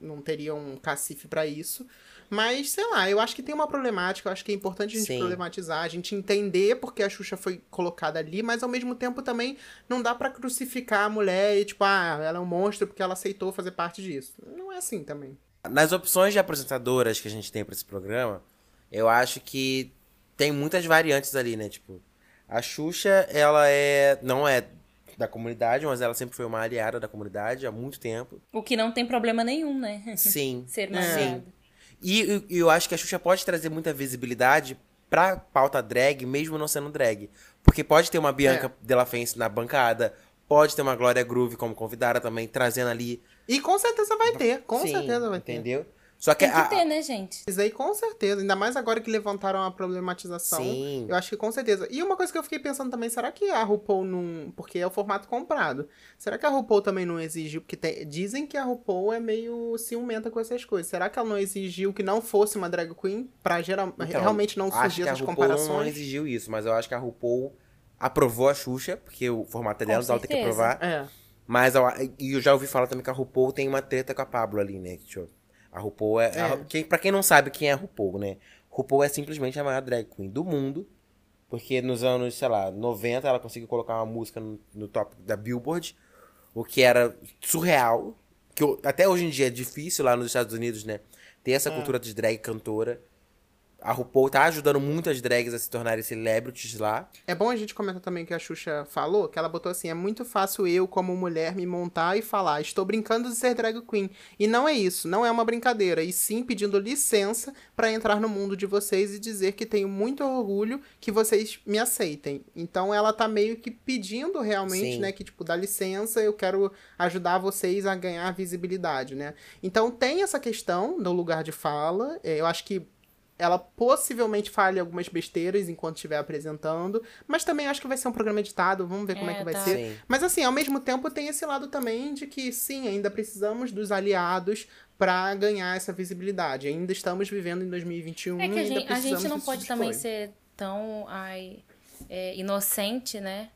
não teria um cacife pra isso. Mas, sei lá, eu acho que tem uma problemática, eu acho que é importante a gente Sim. problematizar, a gente entender porque a Xuxa foi colocada ali, mas ao mesmo tempo também não dá pra crucificar a mulher e, tipo, ah, ela é um monstro porque ela aceitou fazer parte disso. Não é assim também. Nas opções de apresentadoras que a gente tem pra esse programa, eu acho que tem muitas variantes ali, né? Tipo, a Xuxa, ela é não é da comunidade, mas ela sempre foi uma aliada da comunidade há muito tempo. O que não tem problema nenhum, né? Sim. Ser uma É. E eu- acho que a Xuxa pode trazer muita visibilidade pra pauta drag, mesmo não sendo drag. Porque pode ter uma Bianca Della Fence na bancada, pode ter uma Glória Groove como convidada também, trazendo ali. E com certeza vai ter, com Sim, certeza vai ter. Entendeu? Só que, Tem que a- ter, né, gente? Isso aí com certeza, ainda mais agora que levantaram a problematização. Sim. Eu acho que com certeza. E uma coisa que eu fiquei pensando também, será que a RuPaul não. Porque é o formato comprado. Será que a RuPaul também não exigiu? Porque tem- dizem que a RuPaul é meio ciumenta com essas coisas. Será que ela não exigiu que não fosse uma drag queen? Pra geral... Então, realmente não acho surgir que a essas RuPaul não comparações? exigiu isso, mas eu acho que a RuPaul aprovou a Xuxa, porque o formato é dela, ela tem que aprovar. É. Mas eu, e eu já ouvi falar também que a RuPaul tem uma treta com a Pablo ali, né? Tipo, a RuPaul é. É. A, quem, pra quem não sabe quem é a RuPaul, né? RuPaul é simplesmente a maior drag queen do mundo. Porque nos anos, sei lá, 90 ela conseguiu colocar uma música no, no top da Billboard, o que era surreal. Que eu- até hoje em dia é difícil lá nos Estados Unidos, né? Ter essa cultura de drag cantora. A RuPaul tá ajudando muitas drags a se tornarem celebrities lá. É bom a gente comentar também que a Xuxa falou, que ela botou assim, é muito fácil eu, como mulher, me montar e falar, estou brincando de ser drag queen. E não é isso, não é uma brincadeira, e sim pedindo licença pra entrar no mundo de vocês e dizer que tenho muito orgulho que vocês me aceitem. Então ela tá meio que pedindo realmente, Sim. né, que tipo, dá licença, eu quero ajudar vocês a ganhar visibilidade, né? Então tem essa questão do lugar de fala, é, eu acho que ela possivelmente fale algumas besteiras enquanto estiver apresentando, mas também acho que vai ser um programa editado, vamos ver como é, É, que vai tá. ser. Sim. Mas assim, ao mesmo tempo tem esse lado também de que sim, ainda precisamos dos aliados para ganhar essa visibilidade. Ainda estamos vivendo em 2021 É que a e ainda gente, a gente não pode de também ser tão ai, é, inocente, né?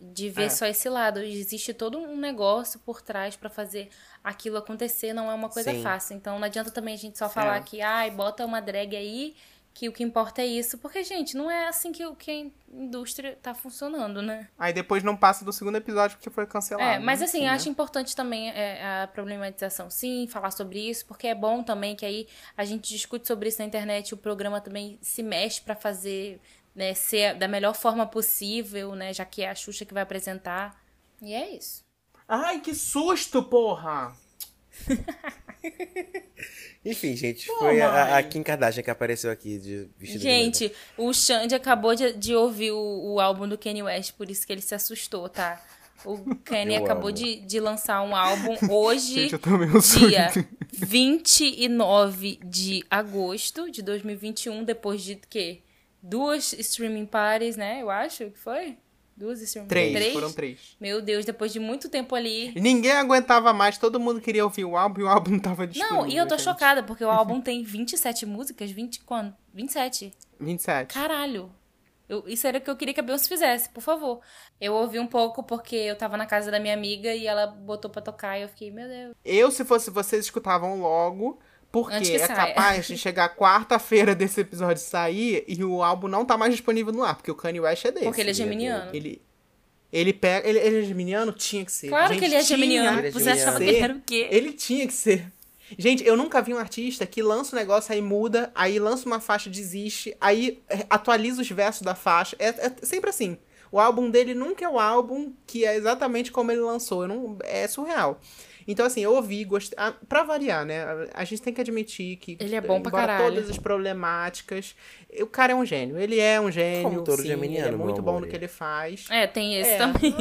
De ver É. só esse lado. Existe todo um negócio por trás pra fazer aquilo acontecer. Não é uma coisa Sim. fácil. Então não adianta também a gente só falar É. que, ai, bota uma drag aí, que o que importa é isso. Porque, gente, não é assim que, o- que a indústria tá funcionando, né? Aí depois não passa do segundo episódio porque foi cancelado. É, mas assim, enfim, eu né? acho importante também é, a problematização, sim, falar sobre isso, porque é bom também que aí a gente discute sobre isso na internet, o programa também se mexe pra fazer, né, ser da melhor forma possível, né, já que é a Xuxa que vai apresentar. E é isso. Ai, que susto, porra! Enfim, gente, Pô, foi a, a. Kim Kardashian que apareceu aqui de vestido de Gente, o Xande acabou de, de ouvir o, o álbum do Kanye West, por isso que ele se assustou, tá? O Kanye Eu acabou amo. de, de lançar um álbum hoje. Gente, eu tô meio dia surdo. 29 de agosto de 2021, depois de quê? Duas streaming parties, né? Eu acho que foi? Duas streaming Três, foram três. Meu Deus, depois de muito tempo ali. E ninguém aguentava mais, todo mundo queria ouvir o álbum e o álbum não tava disponível. Não, e eu tô gente. chocada, porque o álbum tem 27 músicas, 20 quanto? 27. 27. Caralho. Eu, isso era o que eu queria que a Beyoncé fizesse, por favor. Eu ouvi um pouco porque eu tava na casa da minha amiga e ela botou pra tocar e eu fiquei, meu Deus. Eu, se fosse vocês, escutavam logo. Porque é saia. capaz de chegar quarta-feira desse episódio sair e o álbum não tá mais disponível no ar, porque o Kanye West é desse. Porque ele é geminiano. Ele, ele pega. Ele, ele é geminiano? Tinha que ser. Claro Gente, que ele é geminiano. Ele é Você achava que ele era o quê? Ele tinha que ser. Gente, eu nunca vi um artista que lança um negócio, aí muda, aí lança uma faixa, desiste, aí é, atualiza os versos da faixa. É, é sempre assim. O álbum dele nunca é o álbum que é exatamente como ele lançou. Eu não, é surreal. Então, assim, eu ouvi, gostei. Ah, pra variar, né? A- gente tem que admitir que. Ele é bom pra caralho. todas as problemáticas. O cara é um gênio. Ele é um gênio. Como todo sim, geminiano, ele é muito bom no que ele faz. É, tem esse É. também.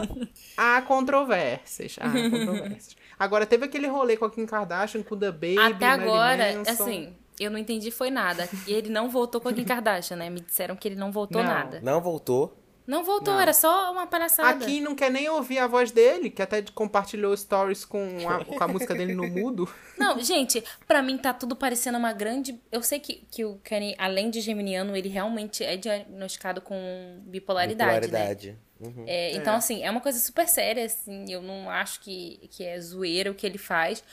Há controvérsias. Há controvérsias. Agora, teve aquele rolê com a Kim Kardashian, com o The Baby, Até agora, Manson. assim, eu não entendi foi nada. E ele não voltou com a Kim Kardashian, né? Me disseram que ele não voltou Não. nada. Não voltou. Não voltou, Não. era só uma palhaçada. A Kim não quer nem ouvir a voz dele, que até compartilhou stories com a, com a música dele no mudo. Não, gente, pra mim tá tudo parecendo uma grande. Eu sei que, que o Kanye, além de geminiano, ele realmente é diagnosticado com bipolaridade, né? Bipolaridade. Uhum. É, então, assim, é uma coisa super séria, assim. Eu não acho que, que é zoeira o que ele faz.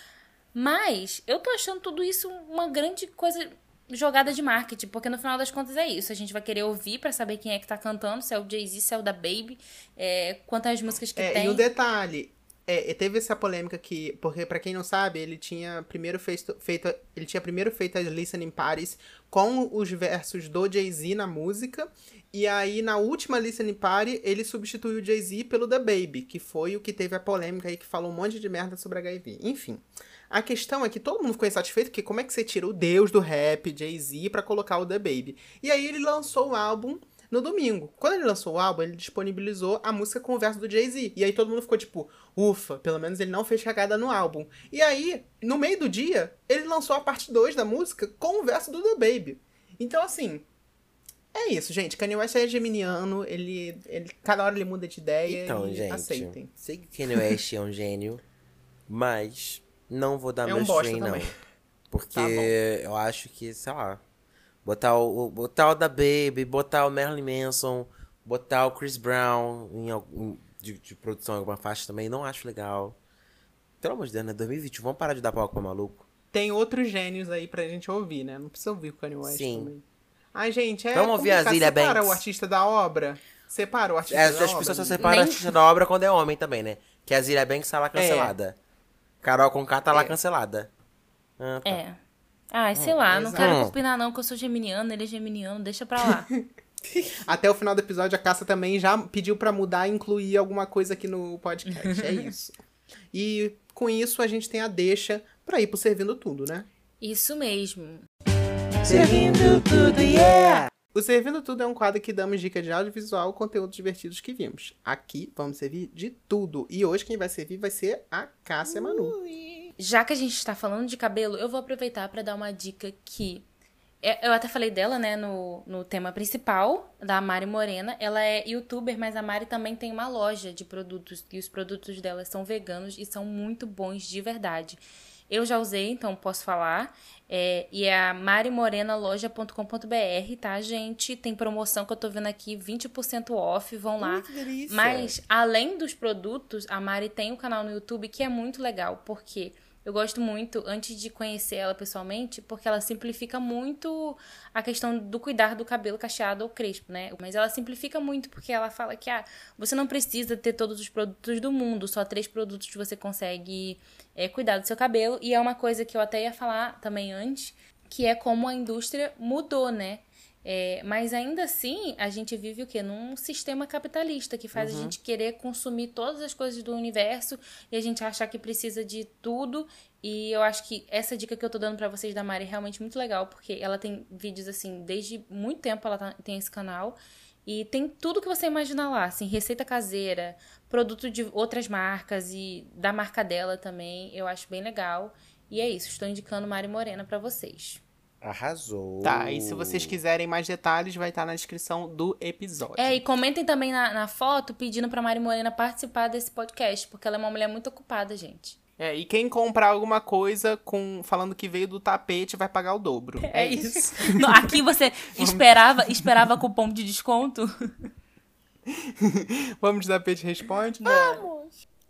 Mas eu tô achando tudo isso uma grande coisa jogada de marketing, porque no final das contas é isso. A gente vai querer ouvir pra saber quem é que tá cantando, se é o Jay-Z, se é o da Baby, é, quantas músicas que É, tem. e um detalhe, é, teve essa polêmica que, porque pra quem não sabe, ele tinha primeiro feito, feito ele tinha primeiro feito as listening parties com os versos do Jay-Z na música, e aí na última listening party ele substituiu o Jay-Z pelo The Baby, que foi o que teve a polêmica aí que falou um monte de merda sobre HIV. Enfim, a questão é que todo mundo ficou insatisfeito, porque como é que você tira o deus do rap, Jay-Z, pra colocar o The Baby? E aí ele lançou o álbum no domingo. Quando ele lançou o álbum, ele disponibilizou a música com o verso do Jay-Z. E aí todo mundo ficou tipo, ufa, pelo menos ele não fez cagada no álbum. E aí, no meio do dia, ele lançou a parte 2 da música com o verso do The Baby. Então, assim, é isso, gente. Kanye West é geminiano, ele, ele cada hora ele muda de ideia Então, e gente. aceitem. Sei que Kanye West é um gênio, mas não vou dar É meu um não. Porque Tá eu acho que, sei lá, botar o, o- botar o da Baby, botar o Marilyn Manson, botar o Chris Brown em algum de, de produção em alguma faixa também, não acho legal. Pelo amor de Deus, né? 2021, vamos parar de dar palco pra maluco. Tem outros gênios aí pra gente ouvir, né? Não precisa ouvir o Kanye West Sim. também. Ai, gente, é Vamos ouvir a complicado. Zilia Separa Banks. o artista da obra. Separa o artista É, da as obra. pessoas só separam Nem- a artista da obra quando é homem também, né? Que a Zira Banks tá lá cancelada. Carol Conká tá lá É. cancelada. Ah, tá. É. Ai, sei lá, não exato. quero opinar não, que eu sou geminiano, ele é geminiano, deixa pra lá. Até o final do episódio, a Caça também já pediu pra mudar e incluir alguma coisa aqui no podcast. É isso. E com isso, a gente tem a deixa pra ir pro Servindo Tudo, né? Isso mesmo. Servindo tudo, yeah! O Servindo Tudo é um quadro que damos dica de audiovisual, conteúdos divertidos que vimos. Aqui vamos servir de tudo. E hoje quem vai servir vai ser a Cássia Manu. Já que a gente tá falando de cabelo, eu vou aproveitar pra dar uma dica que. é- Eu até falei dela, né, no, no tema principal, da Mari Morena. Ela é youtuber, mas a Mari também tem uma loja de produtos. E os produtos dela são veganos e são muito bons de verdade. Eu já usei, então posso falar. É, e é a marimorenaloja.com.br, tá, gente? Tem promoção que eu tô vendo aqui, 20% off, vão lá. que delícia. Mas, além dos produtos, a Mari tem um canal no YouTube que é muito legal, porque eu gosto muito, antes de conhecer ela pessoalmente, porque ela simplifica muito a questão do cuidar do cabelo cacheado ou crespo, né? Mas ela simplifica muito, porque ela fala que ah, você não precisa ter todos os produtos do mundo, só três produtos você consegue é, cuidar do seu cabelo. E é uma coisa que eu até ia falar também antes, que é como a indústria mudou, né? É, mas ainda assim, a gente vive o quê? Num sistema capitalista que faz a gente querer consumir todas as coisas do universo e a gente achar que precisa de tudo. E eu acho que essa dica que eu tô dando pra vocês da Mari é realmente muito legal, porque ela tem vídeos assim, desde muito tempo ela tá- tem esse canal. E tem tudo que você imaginar lá, assim, receita caseira, produto de outras marcas e da marca dela também. Eu acho bem legal. E é isso, estou indicando Mari Morena pra vocês. Arrasou. Tá, e se vocês quiserem mais detalhes, vai estar na descrição do episódio. É, e comentem também na, na foto pedindo pra Mari Morena participar desse podcast, porque ela é uma mulher muito ocupada, gente. É, e quem comprar alguma coisa com falando que veio do tapete vai pagar o dobro. É isso. Não, Aqui você esperava, esperava cupom de desconto. Vamos de tapete responde? Alô?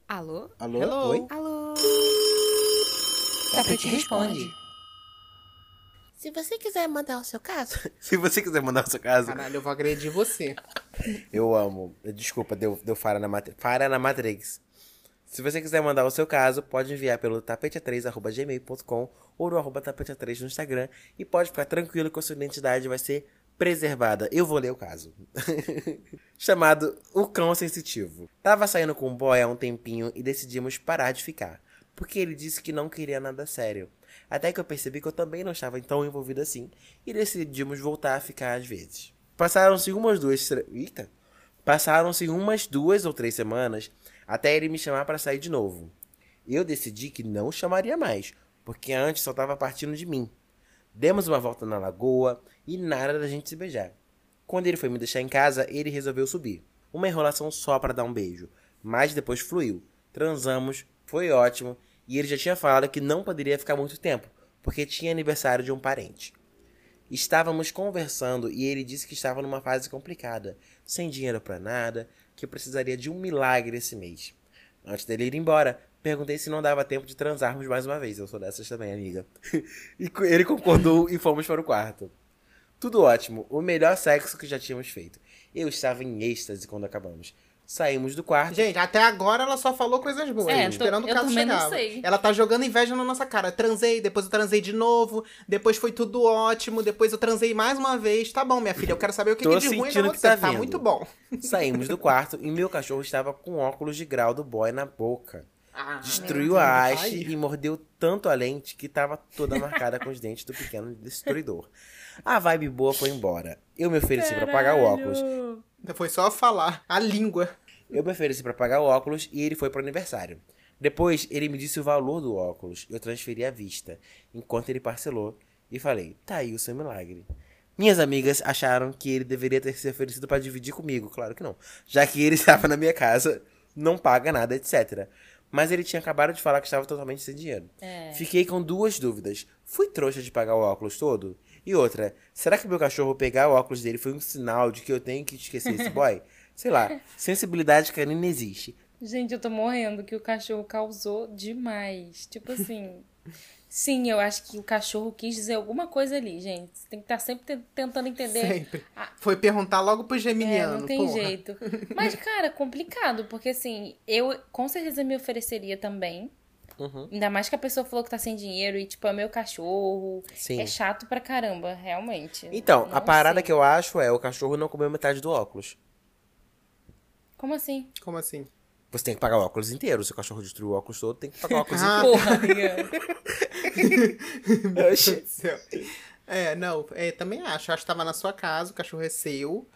Alô? Hello. Oi? Alô? Tapete responde. Se você quiser mandar o seu caso, Se você quiser mandar o seu caso, Caralho, eu vou agredir você. eu amo. Desculpa, deu, deu falha, na Mat- falha na Matrix. Se você quiser mandar o seu caso, pode enviar pelo tapete3.gmail.com ou no arroba tapete3 no Instagram. E pode ficar tranquilo que a sua identidade vai ser preservada. Eu vou ler o caso. Chamado O Cão Sensitivo. Tava saindo com o boy há um tempinho e decidimos parar de ficar. Porque ele disse que não queria nada sério. Até que eu percebi que eu também não estava tão envolvido assim. E decidimos voltar a ficar às vezes. Passaram-se umas duas... Eita! Passaram-se umas duas ou três semanas até ele me chamar para sair de novo. Eu decidi que não chamaria mais, porque antes só estava partindo de mim. Demos uma volta na lagoa e nada da gente se beijar. Quando ele foi me deixar em casa, ele resolveu subir. Uma enrolação só para dar um beijo, mas depois fluiu. Transamos, foi ótimo, e ele já tinha falado que não poderia ficar muito tempo, porque tinha aniversário de um parente. Estávamos conversando e ele disse que estava numa fase complicada, sem dinheiro para nada, que precisaria de um milagre esse mês. Antes dele ir embora, perguntei se não dava tempo de transarmos mais uma vez. Eu sou dessas também, amiga. e ele concordou e fomos para o quarto. Tudo ótimo, o melhor sexo que já tínhamos feito. Eu estava em êxtase quando acabamos. Saímos do quarto. Gente, até agora ela só falou coisas boas. É, tô- esperando o caso também não chegar. sei. Ela tá jogando inveja na nossa cara. Transei, depois eu transei de novo, depois foi tudo ótimo, depois eu transei mais uma vez. Tá bom, minha filha, eu quero saber o que, Tô que de ruim sentindo na que você. tá Tá muito bom. Saímos do quarto e meu cachorro estava com óculos de grau do boy na boca. Ah, Destruiu a haste Ai. e mordeu tanto a lente que tava toda marcada com os dentes do pequeno destruidor. A vibe boa foi embora. Eu me ofereci pra pagar o óculos. Foi só falar a língua. Eu me ofereci pra pagar o óculos e ele foi pro aniversário. Depois, ele me disse o valor do óculos. Eu transferi à vista, enquanto ele parcelou. E falei, tá aí o seu milagre. Minhas amigas acharam que ele deveria ter se oferecido pra dividir comigo. Claro que não. Já que ele estava na minha casa, não paga nada, etc. Mas ele tinha acabado de falar que estava totalmente sem dinheiro. Fiquei com duas dúvidas. Fui trouxa de pagar o óculos todo? E outra, será que meu cachorro pegar o óculos dele foi um sinal de que eu tenho que esquecer esse boy? Sei lá, sensibilidade canina existe. Gente, eu tô morrendo que o cachorro causou demais. Tipo assim. Sim, eu acho que o cachorro quis dizer alguma coisa ali, gente. Você tem que estar sempre te- tentando entender. Sempre. Ah. Foi perguntar logo pro É, geminiano. não tem porra. jeito. Mas, cara, complicado, porque assim, eu com certeza me ofereceria também. Uhum. Ainda mais que a pessoa falou que tá sem dinheiro e, tipo, é meu cachorro. Sim. É chato pra caramba, realmente. Então, a Não parada sei. que eu acho é o cachorro não comeu metade do óculos. Como assim? Como assim? Você tem que pagar o óculos inteiro. Se o cachorro destruiu o óculos todo, tem que pagar o óculos Ah, Porra, amiga. Meu Deus do céu. É, não, é, também acho. Acho que tava na sua casa, o cachorro é seu.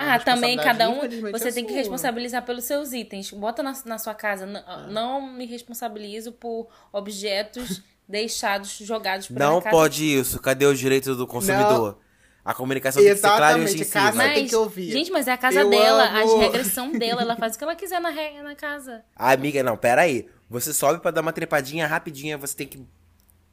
Ah, também cada um. Você é tem que sua. responsabilizar pelos seus itens. Bota na, na sua casa. N- Ah. Não me responsabilizo por objetos deixados jogados por Não casa. pode isso. Cadê o direito do consumidor? A comunicação tem que ser clara e Exatamente, incisiva. casa- Mas, tem que ouvir. Gente, mas é a casa Eu dela, amo. as regras são dela, ela faz o que ela quiser na regra na casa. Amiga, não, pera aí. Você sobe pra dar uma trepadinha rapidinha, você tem que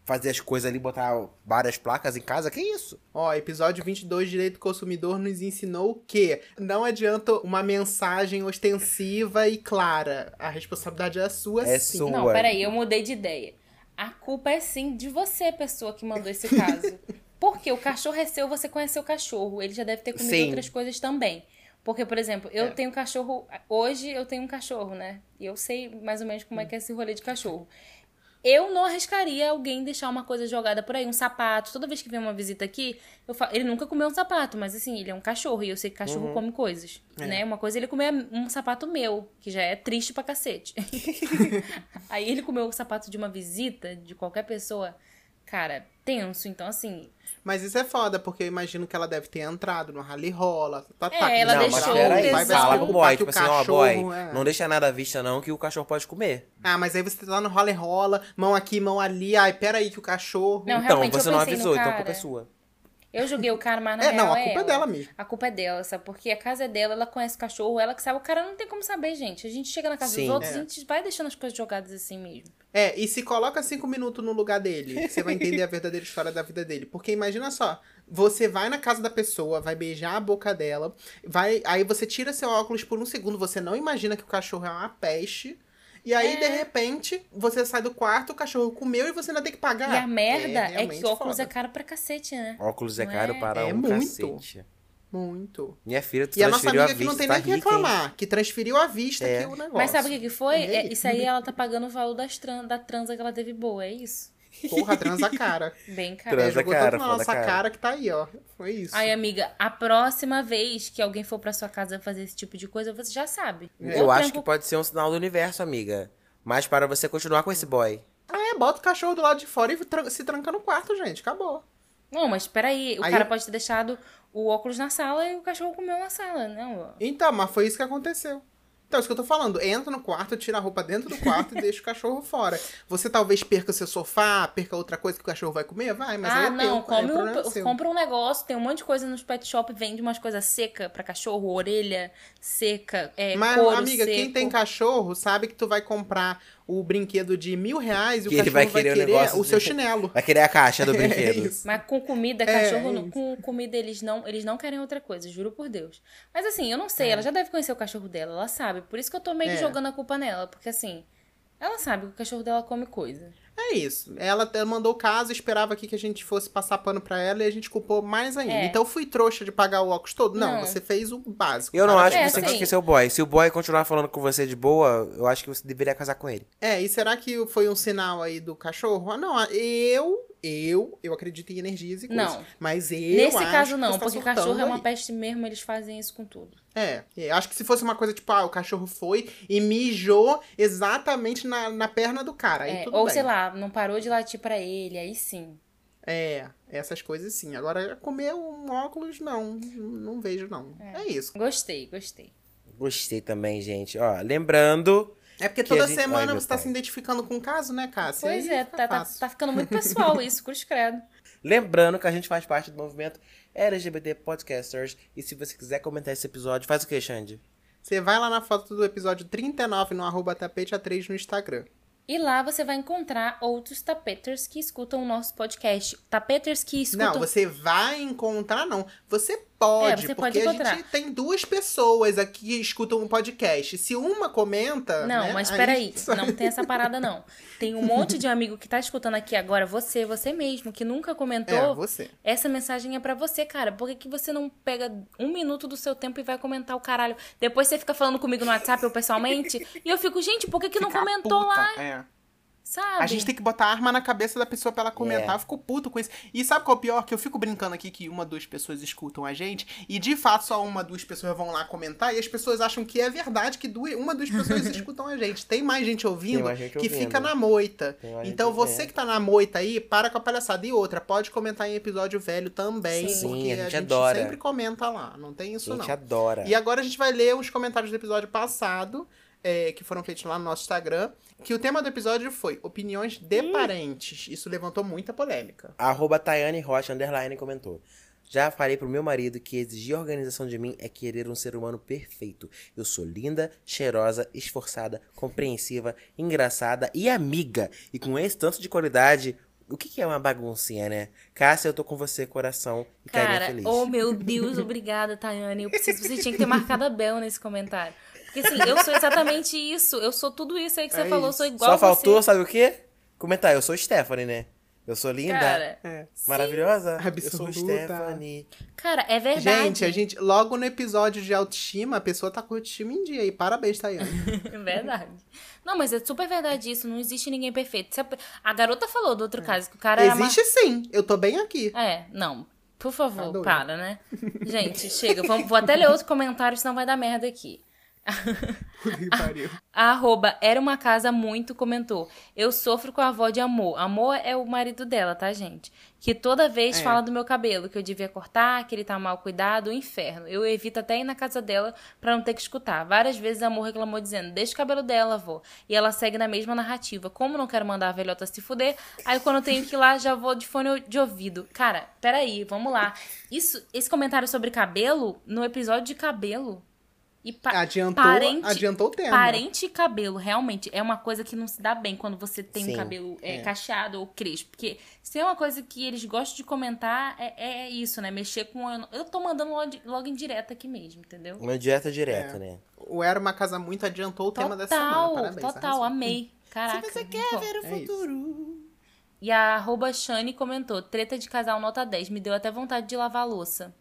fazer as coisas ali, botar várias placas em casa. Que isso? Ó, episódio 22, Direito do Consumidor, nos ensinou que não adianta uma mensagem ostensiva e clara. A responsabilidade é sua, É sim. sua. Não, peraí, eu mudei de ideia. A culpa é sim de você, pessoa que mandou esse caso. Porque o cachorro é seu, você conhece o cachorro. Ele já deve ter comido Sim. outras coisas também. Porque, por exemplo, eu É. tenho cachorro. Hoje eu tenho um cachorro, né? E eu sei mais ou menos como é que é esse rolê de cachorro. Eu não arriscaria alguém deixar uma coisa jogada por aí, um sapato. Toda vez que vem uma visita aqui, eu falo, ele nunca comeu um sapato, mas assim, ele é um cachorro e eu sei que cachorro come coisas, né? Uma coisa é ele comer um sapato meu, que já é triste pra cacete. aí ele comeu o sapato de uma visita de qualquer pessoa, cara, tenso. Então assim, Mas isso é foda, porque eu imagino que ela deve ter entrado no rally rola. Tá, tá, É, ela não, deixou mas peraí. vai Fala pro boy, tipo o assim, ó, boy, é. não deixa nada à vista não que o cachorro pode comer. Ah, mas aí você tá no rola rola, mão aqui, mão ali. Ai, pera aí que o cachorro. Não, então, você eu não avisou, então a culpa é sua. Eu julguei o cara, mas na É, real não, a é culpa é ela. dela mesmo. A culpa é dela, sabe? Porque a casa é dela, ela conhece o cachorro, ela que sabe. O cara não tem como saber, gente. A gente chega na casa Sim. dos outros, É. a gente vai deixando as coisas jogadas assim mesmo. É, e se coloca cinco minutos no lugar dele, você vai entender a verdadeira história da vida dele. Porque imagina só, você vai na casa da pessoa, vai beijar a boca dela, vai, aí você tira seu óculos por um segundo, você não imagina que o cachorro é uma peste. E aí, É. de repente, você sai do quarto, o cachorro comeu e você ainda tem que pagar. e a merda é, realmente que o óculos foda. é caro pra cacete, né? Óculos é Não caro é? para É um muito. cacete. Muito. Minha filha, tu E a nossa transferiu amiga a que não vista, tem tá nem que rica, hein? reclamar, que transferiu à vista É. aqui o negócio. Mas sabe o que, que foi? E? É, isso aí ela tá pagando o valor das tran da transa que ela teve boa, é isso? Porra, transa cara. Bem caro. É, Transa jogou cara, tanto na nossa cara. cara. que tá aí, ó. Foi isso. Aí, amiga, a próxima vez que alguém for pra sua casa fazer esse tipo de coisa, você já sabe. É. Eu Ou acho que pode ser um sinal do universo, amiga. Mas para você continuar com esse boy. Ah, é, bota o cachorro do lado de fora e tran- se tranca no quarto, gente. Acabou. Não, mas peraí, o Aí- cara pode ter deixado o óculos na sala e o cachorro comeu na sala, não. Então, mas foi isso que aconteceu. Então, é isso que eu tô falando. Entra no quarto, tira a roupa dentro do quarto e deixa o cachorro fora. Você talvez perca seu sofá, perca outra coisa que o cachorro vai comer? Vai, mas aí ah, é não, teu, come é um, compra um negócio, tem um monte de coisa nos pet shop, vende umas coisas seca pra cachorro, orelha seca, é, Mas, amiga, quem seco. tem cachorro sabe que tu vai comprar o brinquedo de mil reais e o Que ele cachorro vai vai querer querer, o negócio o seu de- chinelo. Vai querer a caixa do É brinquedo. isso. Mas com comida, É, cachorro, é não- com comida eles não, eles não querem outra coisa, juro por Deus. Mas assim, eu não sei, É. ela já deve conhecer o cachorro dela, ela sabe. Por isso que eu tô meio É. jogando a culpa nela, porque assim, ela sabe que o cachorro dela come coisa. É isso. Ela até mandou o caso, esperava aqui que a gente fosse passar pano pra ela e a gente culpou mais ainda. É. Então eu fui trouxa de pagar o óculos todo? Não, Não. você fez o básico. Eu não acho É, que você tem que assim- esquecer o boy. Se o boy continuar falando com você de boa, eu acho que você deveria casar com ele. É, e será que foi um sinal aí do cachorro? Ah, não, eu, eu, eu acredito em energias e coisas. Não. Mas eu Nesse acho caso não, tá porque cachorro é uma aí. peste mesmo, eles fazem isso com tudo. É, é, acho que se fosse uma coisa tipo, ah, o cachorro foi e mijou exatamente na, na perna do cara, aí É, tudo ou bem. sei lá, não parou de latir pra ele, aí sim. É, essas coisas sim. Agora, comer um óculos, não, não vejo não. É, isso. Gostei, gostei. Gostei também, gente. Ó, lembrando. É porque Que toda gente- semana Ai, você tá pai. se identificando com um caso, né, Cássia? Pois Aí é, tá, tá, tá ficando muito pessoal isso, cruz credo. Lembrando que a gente faz parte do movimento LGBT Podcasters. E se você quiser comentar esse episódio, faz o que, Xande? Você vai lá na foto do episódio 39 no arroba tapete A3 no Instagram. E lá você vai encontrar outros tapeters que escutam o nosso podcast. Tapeters que escutam. Não, você vai encontrar, não. Você pode, É, você porque pode a encontrar. gente tem duas pessoas aqui que escutam um podcast. Se uma comenta. Não, né, mas aí peraí, sai. não tem essa parada não. Tem um monte de amigo que tá escutando aqui agora, você, você mesmo, que nunca comentou. É, você. Essa mensagem é pra você, cara. Por que, que você não pega um minuto do seu tempo e vai comentar o caralho? Depois você fica falando comigo no WhatsApp ou pessoalmente, e eu fico, gente, por que, que não Ficar comentou puta, lá? É. Sabe? A gente tem que botar arma na cabeça da pessoa pra ela comentar. É. Eu fico puto com isso. E sabe qual é o pior? Que eu fico brincando aqui que uma, duas pessoas escutam a gente. E de fato só uma, duas pessoas vão lá comentar. E as pessoas acham que é verdade que duas, uma, duas pessoas escutam a gente. Tem mais gente ouvindo mais gente que ouvindo. fica na moita. Então gente você que tá na moita aí, para com a palhaçada. E outra, pode comentar em episódio velho também. Sim. porque a a gente, gente adora. sempre comenta lá. Não tem isso A gente não. adora. E agora a gente vai ler os comentários do episódio passado, é, que foram feitos lá no nosso Instagram. Que o tema do episódio foi opiniões de parentes. Isso levantou muita polêmica. Arroba Tayane Rocha, underline, comentou. Já falei pro meu marido que exigir organização de mim é querer um ser humano perfeito. Eu sou linda, cheirosa, esforçada, compreensiva, engraçada e amiga. E com esse tanto de qualidade, o que, que é uma baguncinha, né? Cássia, eu tô com você, coração e carinha Cara, feliz. oh meu Deus, obrigada, Tayane. Eu preciso, você tinha que ter marcado a Bel nesse comentário. Porque assim, eu sou exatamente isso. Eu sou tudo isso aí que você É falou, isso. sou igual Só faltou, você. sabe o quê? Comentar, eu sou Stephanie, né? Eu sou linda, Cara, É. maravilhosa. Eu Absoluta. sou Stephanie. cara, é verdade. Gente, a gente, logo no episódio de autoestima, a pessoa tá com autoestima em dia aí. Parabéns, Tayane. É verdade. Não, mas é super verdade isso. Não existe ninguém perfeito. A, garota falou do outro caso, que o cara Existe sim. Eu tô bem aqui. É, não. Por Tá favor, doido. para, né? Gente, chega. Vamos, vou até ler outro comentário, senão vai dar merda aqui. Puta que pariu. A arroba era uma casa muito comentou. Eu sofro com a avó de amor. Amor é o marido dela, tá, gente? Que toda vez É. fala do meu cabelo, que eu devia cortar, que ele tá mal cuidado, o inferno. Eu evito até ir na casa dela pra não ter que escutar. Várias vezes a amor reclamou dizendo: Deixa o cabelo dela, avó. E ela segue na mesma narrativa. Como não quero mandar a velhota se fuder, aí quando eu tenho que ir lá, já vou de fone de ouvido. Cara, peraí, vamos lá. Isso, esse comentário sobre cabelo, no episódio de cabelo. E pa- Adiantou, parente- adiantou o tema. Parente e cabelo, realmente, é uma coisa que não se dá bem quando você tem Sim, um cabelo é, é. cacheado ou crespo. Porque se é uma coisa que eles gostam de comentar, é, é isso, né? Mexer com. Eu tô mandando logo, logo em direto aqui mesmo, entendeu? Uma dieta direta, É. né? O Era Uma Casa Muito adiantou o tema dessa semana. Total, Parabéns. total, amei. Caraca. Se você quer bom. ver o É futuro. E a arroba Shane comentou: treta de casal nota 10. Me deu até vontade de lavar a louça.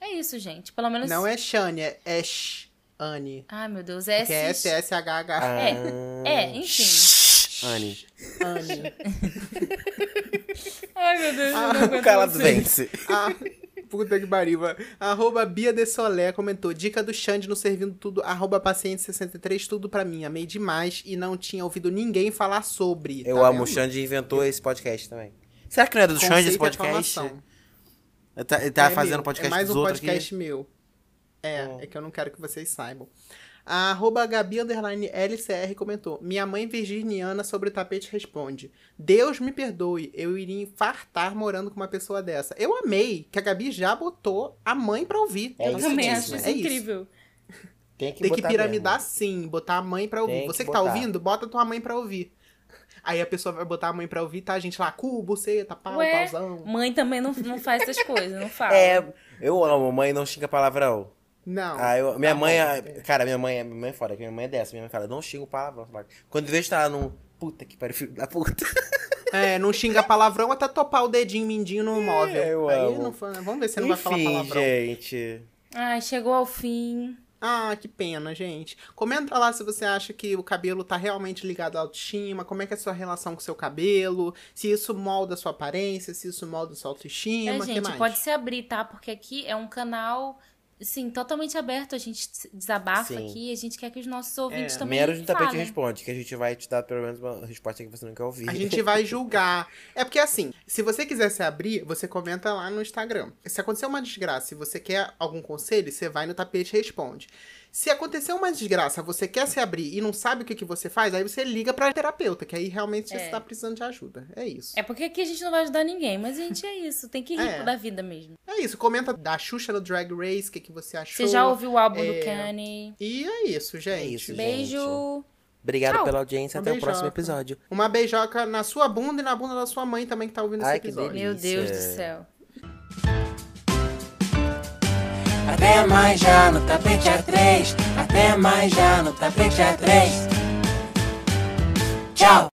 É isso, gente. Pelo menos. Não é Shane, é Ash. Anne. Ai, meu Deus. É Que é esses- S-S-H-H. É, Ah, é, enfim. Anne. Anne. Ai, meu Deus. eu não Ah, aguento Calado vocês. vence. Ah, puta que pariu. mano. Arroba Bia de Solé comentou. Dica do Xande no Servindo Tudo. Arroba Paciente63, tudo pra mim. Amei demais e não tinha ouvido ninguém falar sobre. Eu tá amo. O vendo? Xande inventou esse podcast também. Será que não é do Xande esse Conceito podcast? afirmação. Ele tá, ele tá É fazendo meu, podcast É mais dos um outros podcast meu. É, é que eu não quero que vocês saibam. A arroba Gabi underline LCR comentou: Minha mãe virginiana sobre o tapete responde: Deus me perdoe, eu iria infartar morando com uma pessoa dessa. Eu amei que a Gabi já botou a mãe pra ouvir. É Eu isso também acho isso é isso. incrível. Tem que, Tem que botar piramidar mesmo. sim, botar a mãe pra ouvir. Tem Você que que tá botar. ouvindo, bota tua mãe pra ouvir. Aí a pessoa vai botar a mãe pra ouvir, tá? A gente lá, cu, buceta, pau, Ué, pauzão. mãe também não, não faz essas coisas, não fala. É, eu amo. Mãe não xinga palavrão. Não. Ah, eu, minha tá mãe, bom. ah, cara, minha mãe, minha mãe é foda, minha mãe é dessa. Minha mãe fala, não xinga o palavrão. Quando vejo tá num. Puta que pariu, filho da puta. É, não xinga palavrão até topar o dedinho mindinho no móvel. eu Aí amo. não Vamos ver se não vai falar Enfim, palavrão. gente. Ai, chegou ao fim. Ah, que pena, gente. Comenta lá se você acha que o cabelo tá realmente ligado à autoestima, como é que é a sua relação com o seu cabelo, se isso molda a sua aparência, se isso molda a sua autoestima, É, que gente, mais? pode se abrir, tá? Porque aqui é um canal, assim, totalmente aberto. A gente desabafa Sim. aqui e a gente quer que os nossos ouvintes É, também Menos no tapete responde, que a gente vai te dar pelo menos uma resposta que você não quer ouvir. A gente vai julgar. É porque assim, se você quiser se abrir, você comenta lá no Instagram. Se acontecer uma desgraça e você quer algum conselho, você vai no tapete e responde. Se acontecer uma desgraça, você quer se abrir e não sabe o que, que você faz, aí você liga pra terapeuta, que aí realmente você É. tá precisando de ajuda. É isso. É porque aqui a gente não vai ajudar ninguém, mas a gente é isso. Tem que rir É. da vida mesmo. É isso. Comenta da Xuxa no Drag Race, o que, que você achou. Você já ouviu o álbum É. do Kanye? E é isso, gente. isso, gente. Beijo. Obrigado Tchau. pela audiência, Um até o próximo beijoca. episódio. Uma beijoca na sua bunda e na bunda da sua mãe também que tá ouvindo Ai, esse que episódio. Meu Deus do céu. Até mais já no tapete A3. Até mais já no tapete A3. Tchau.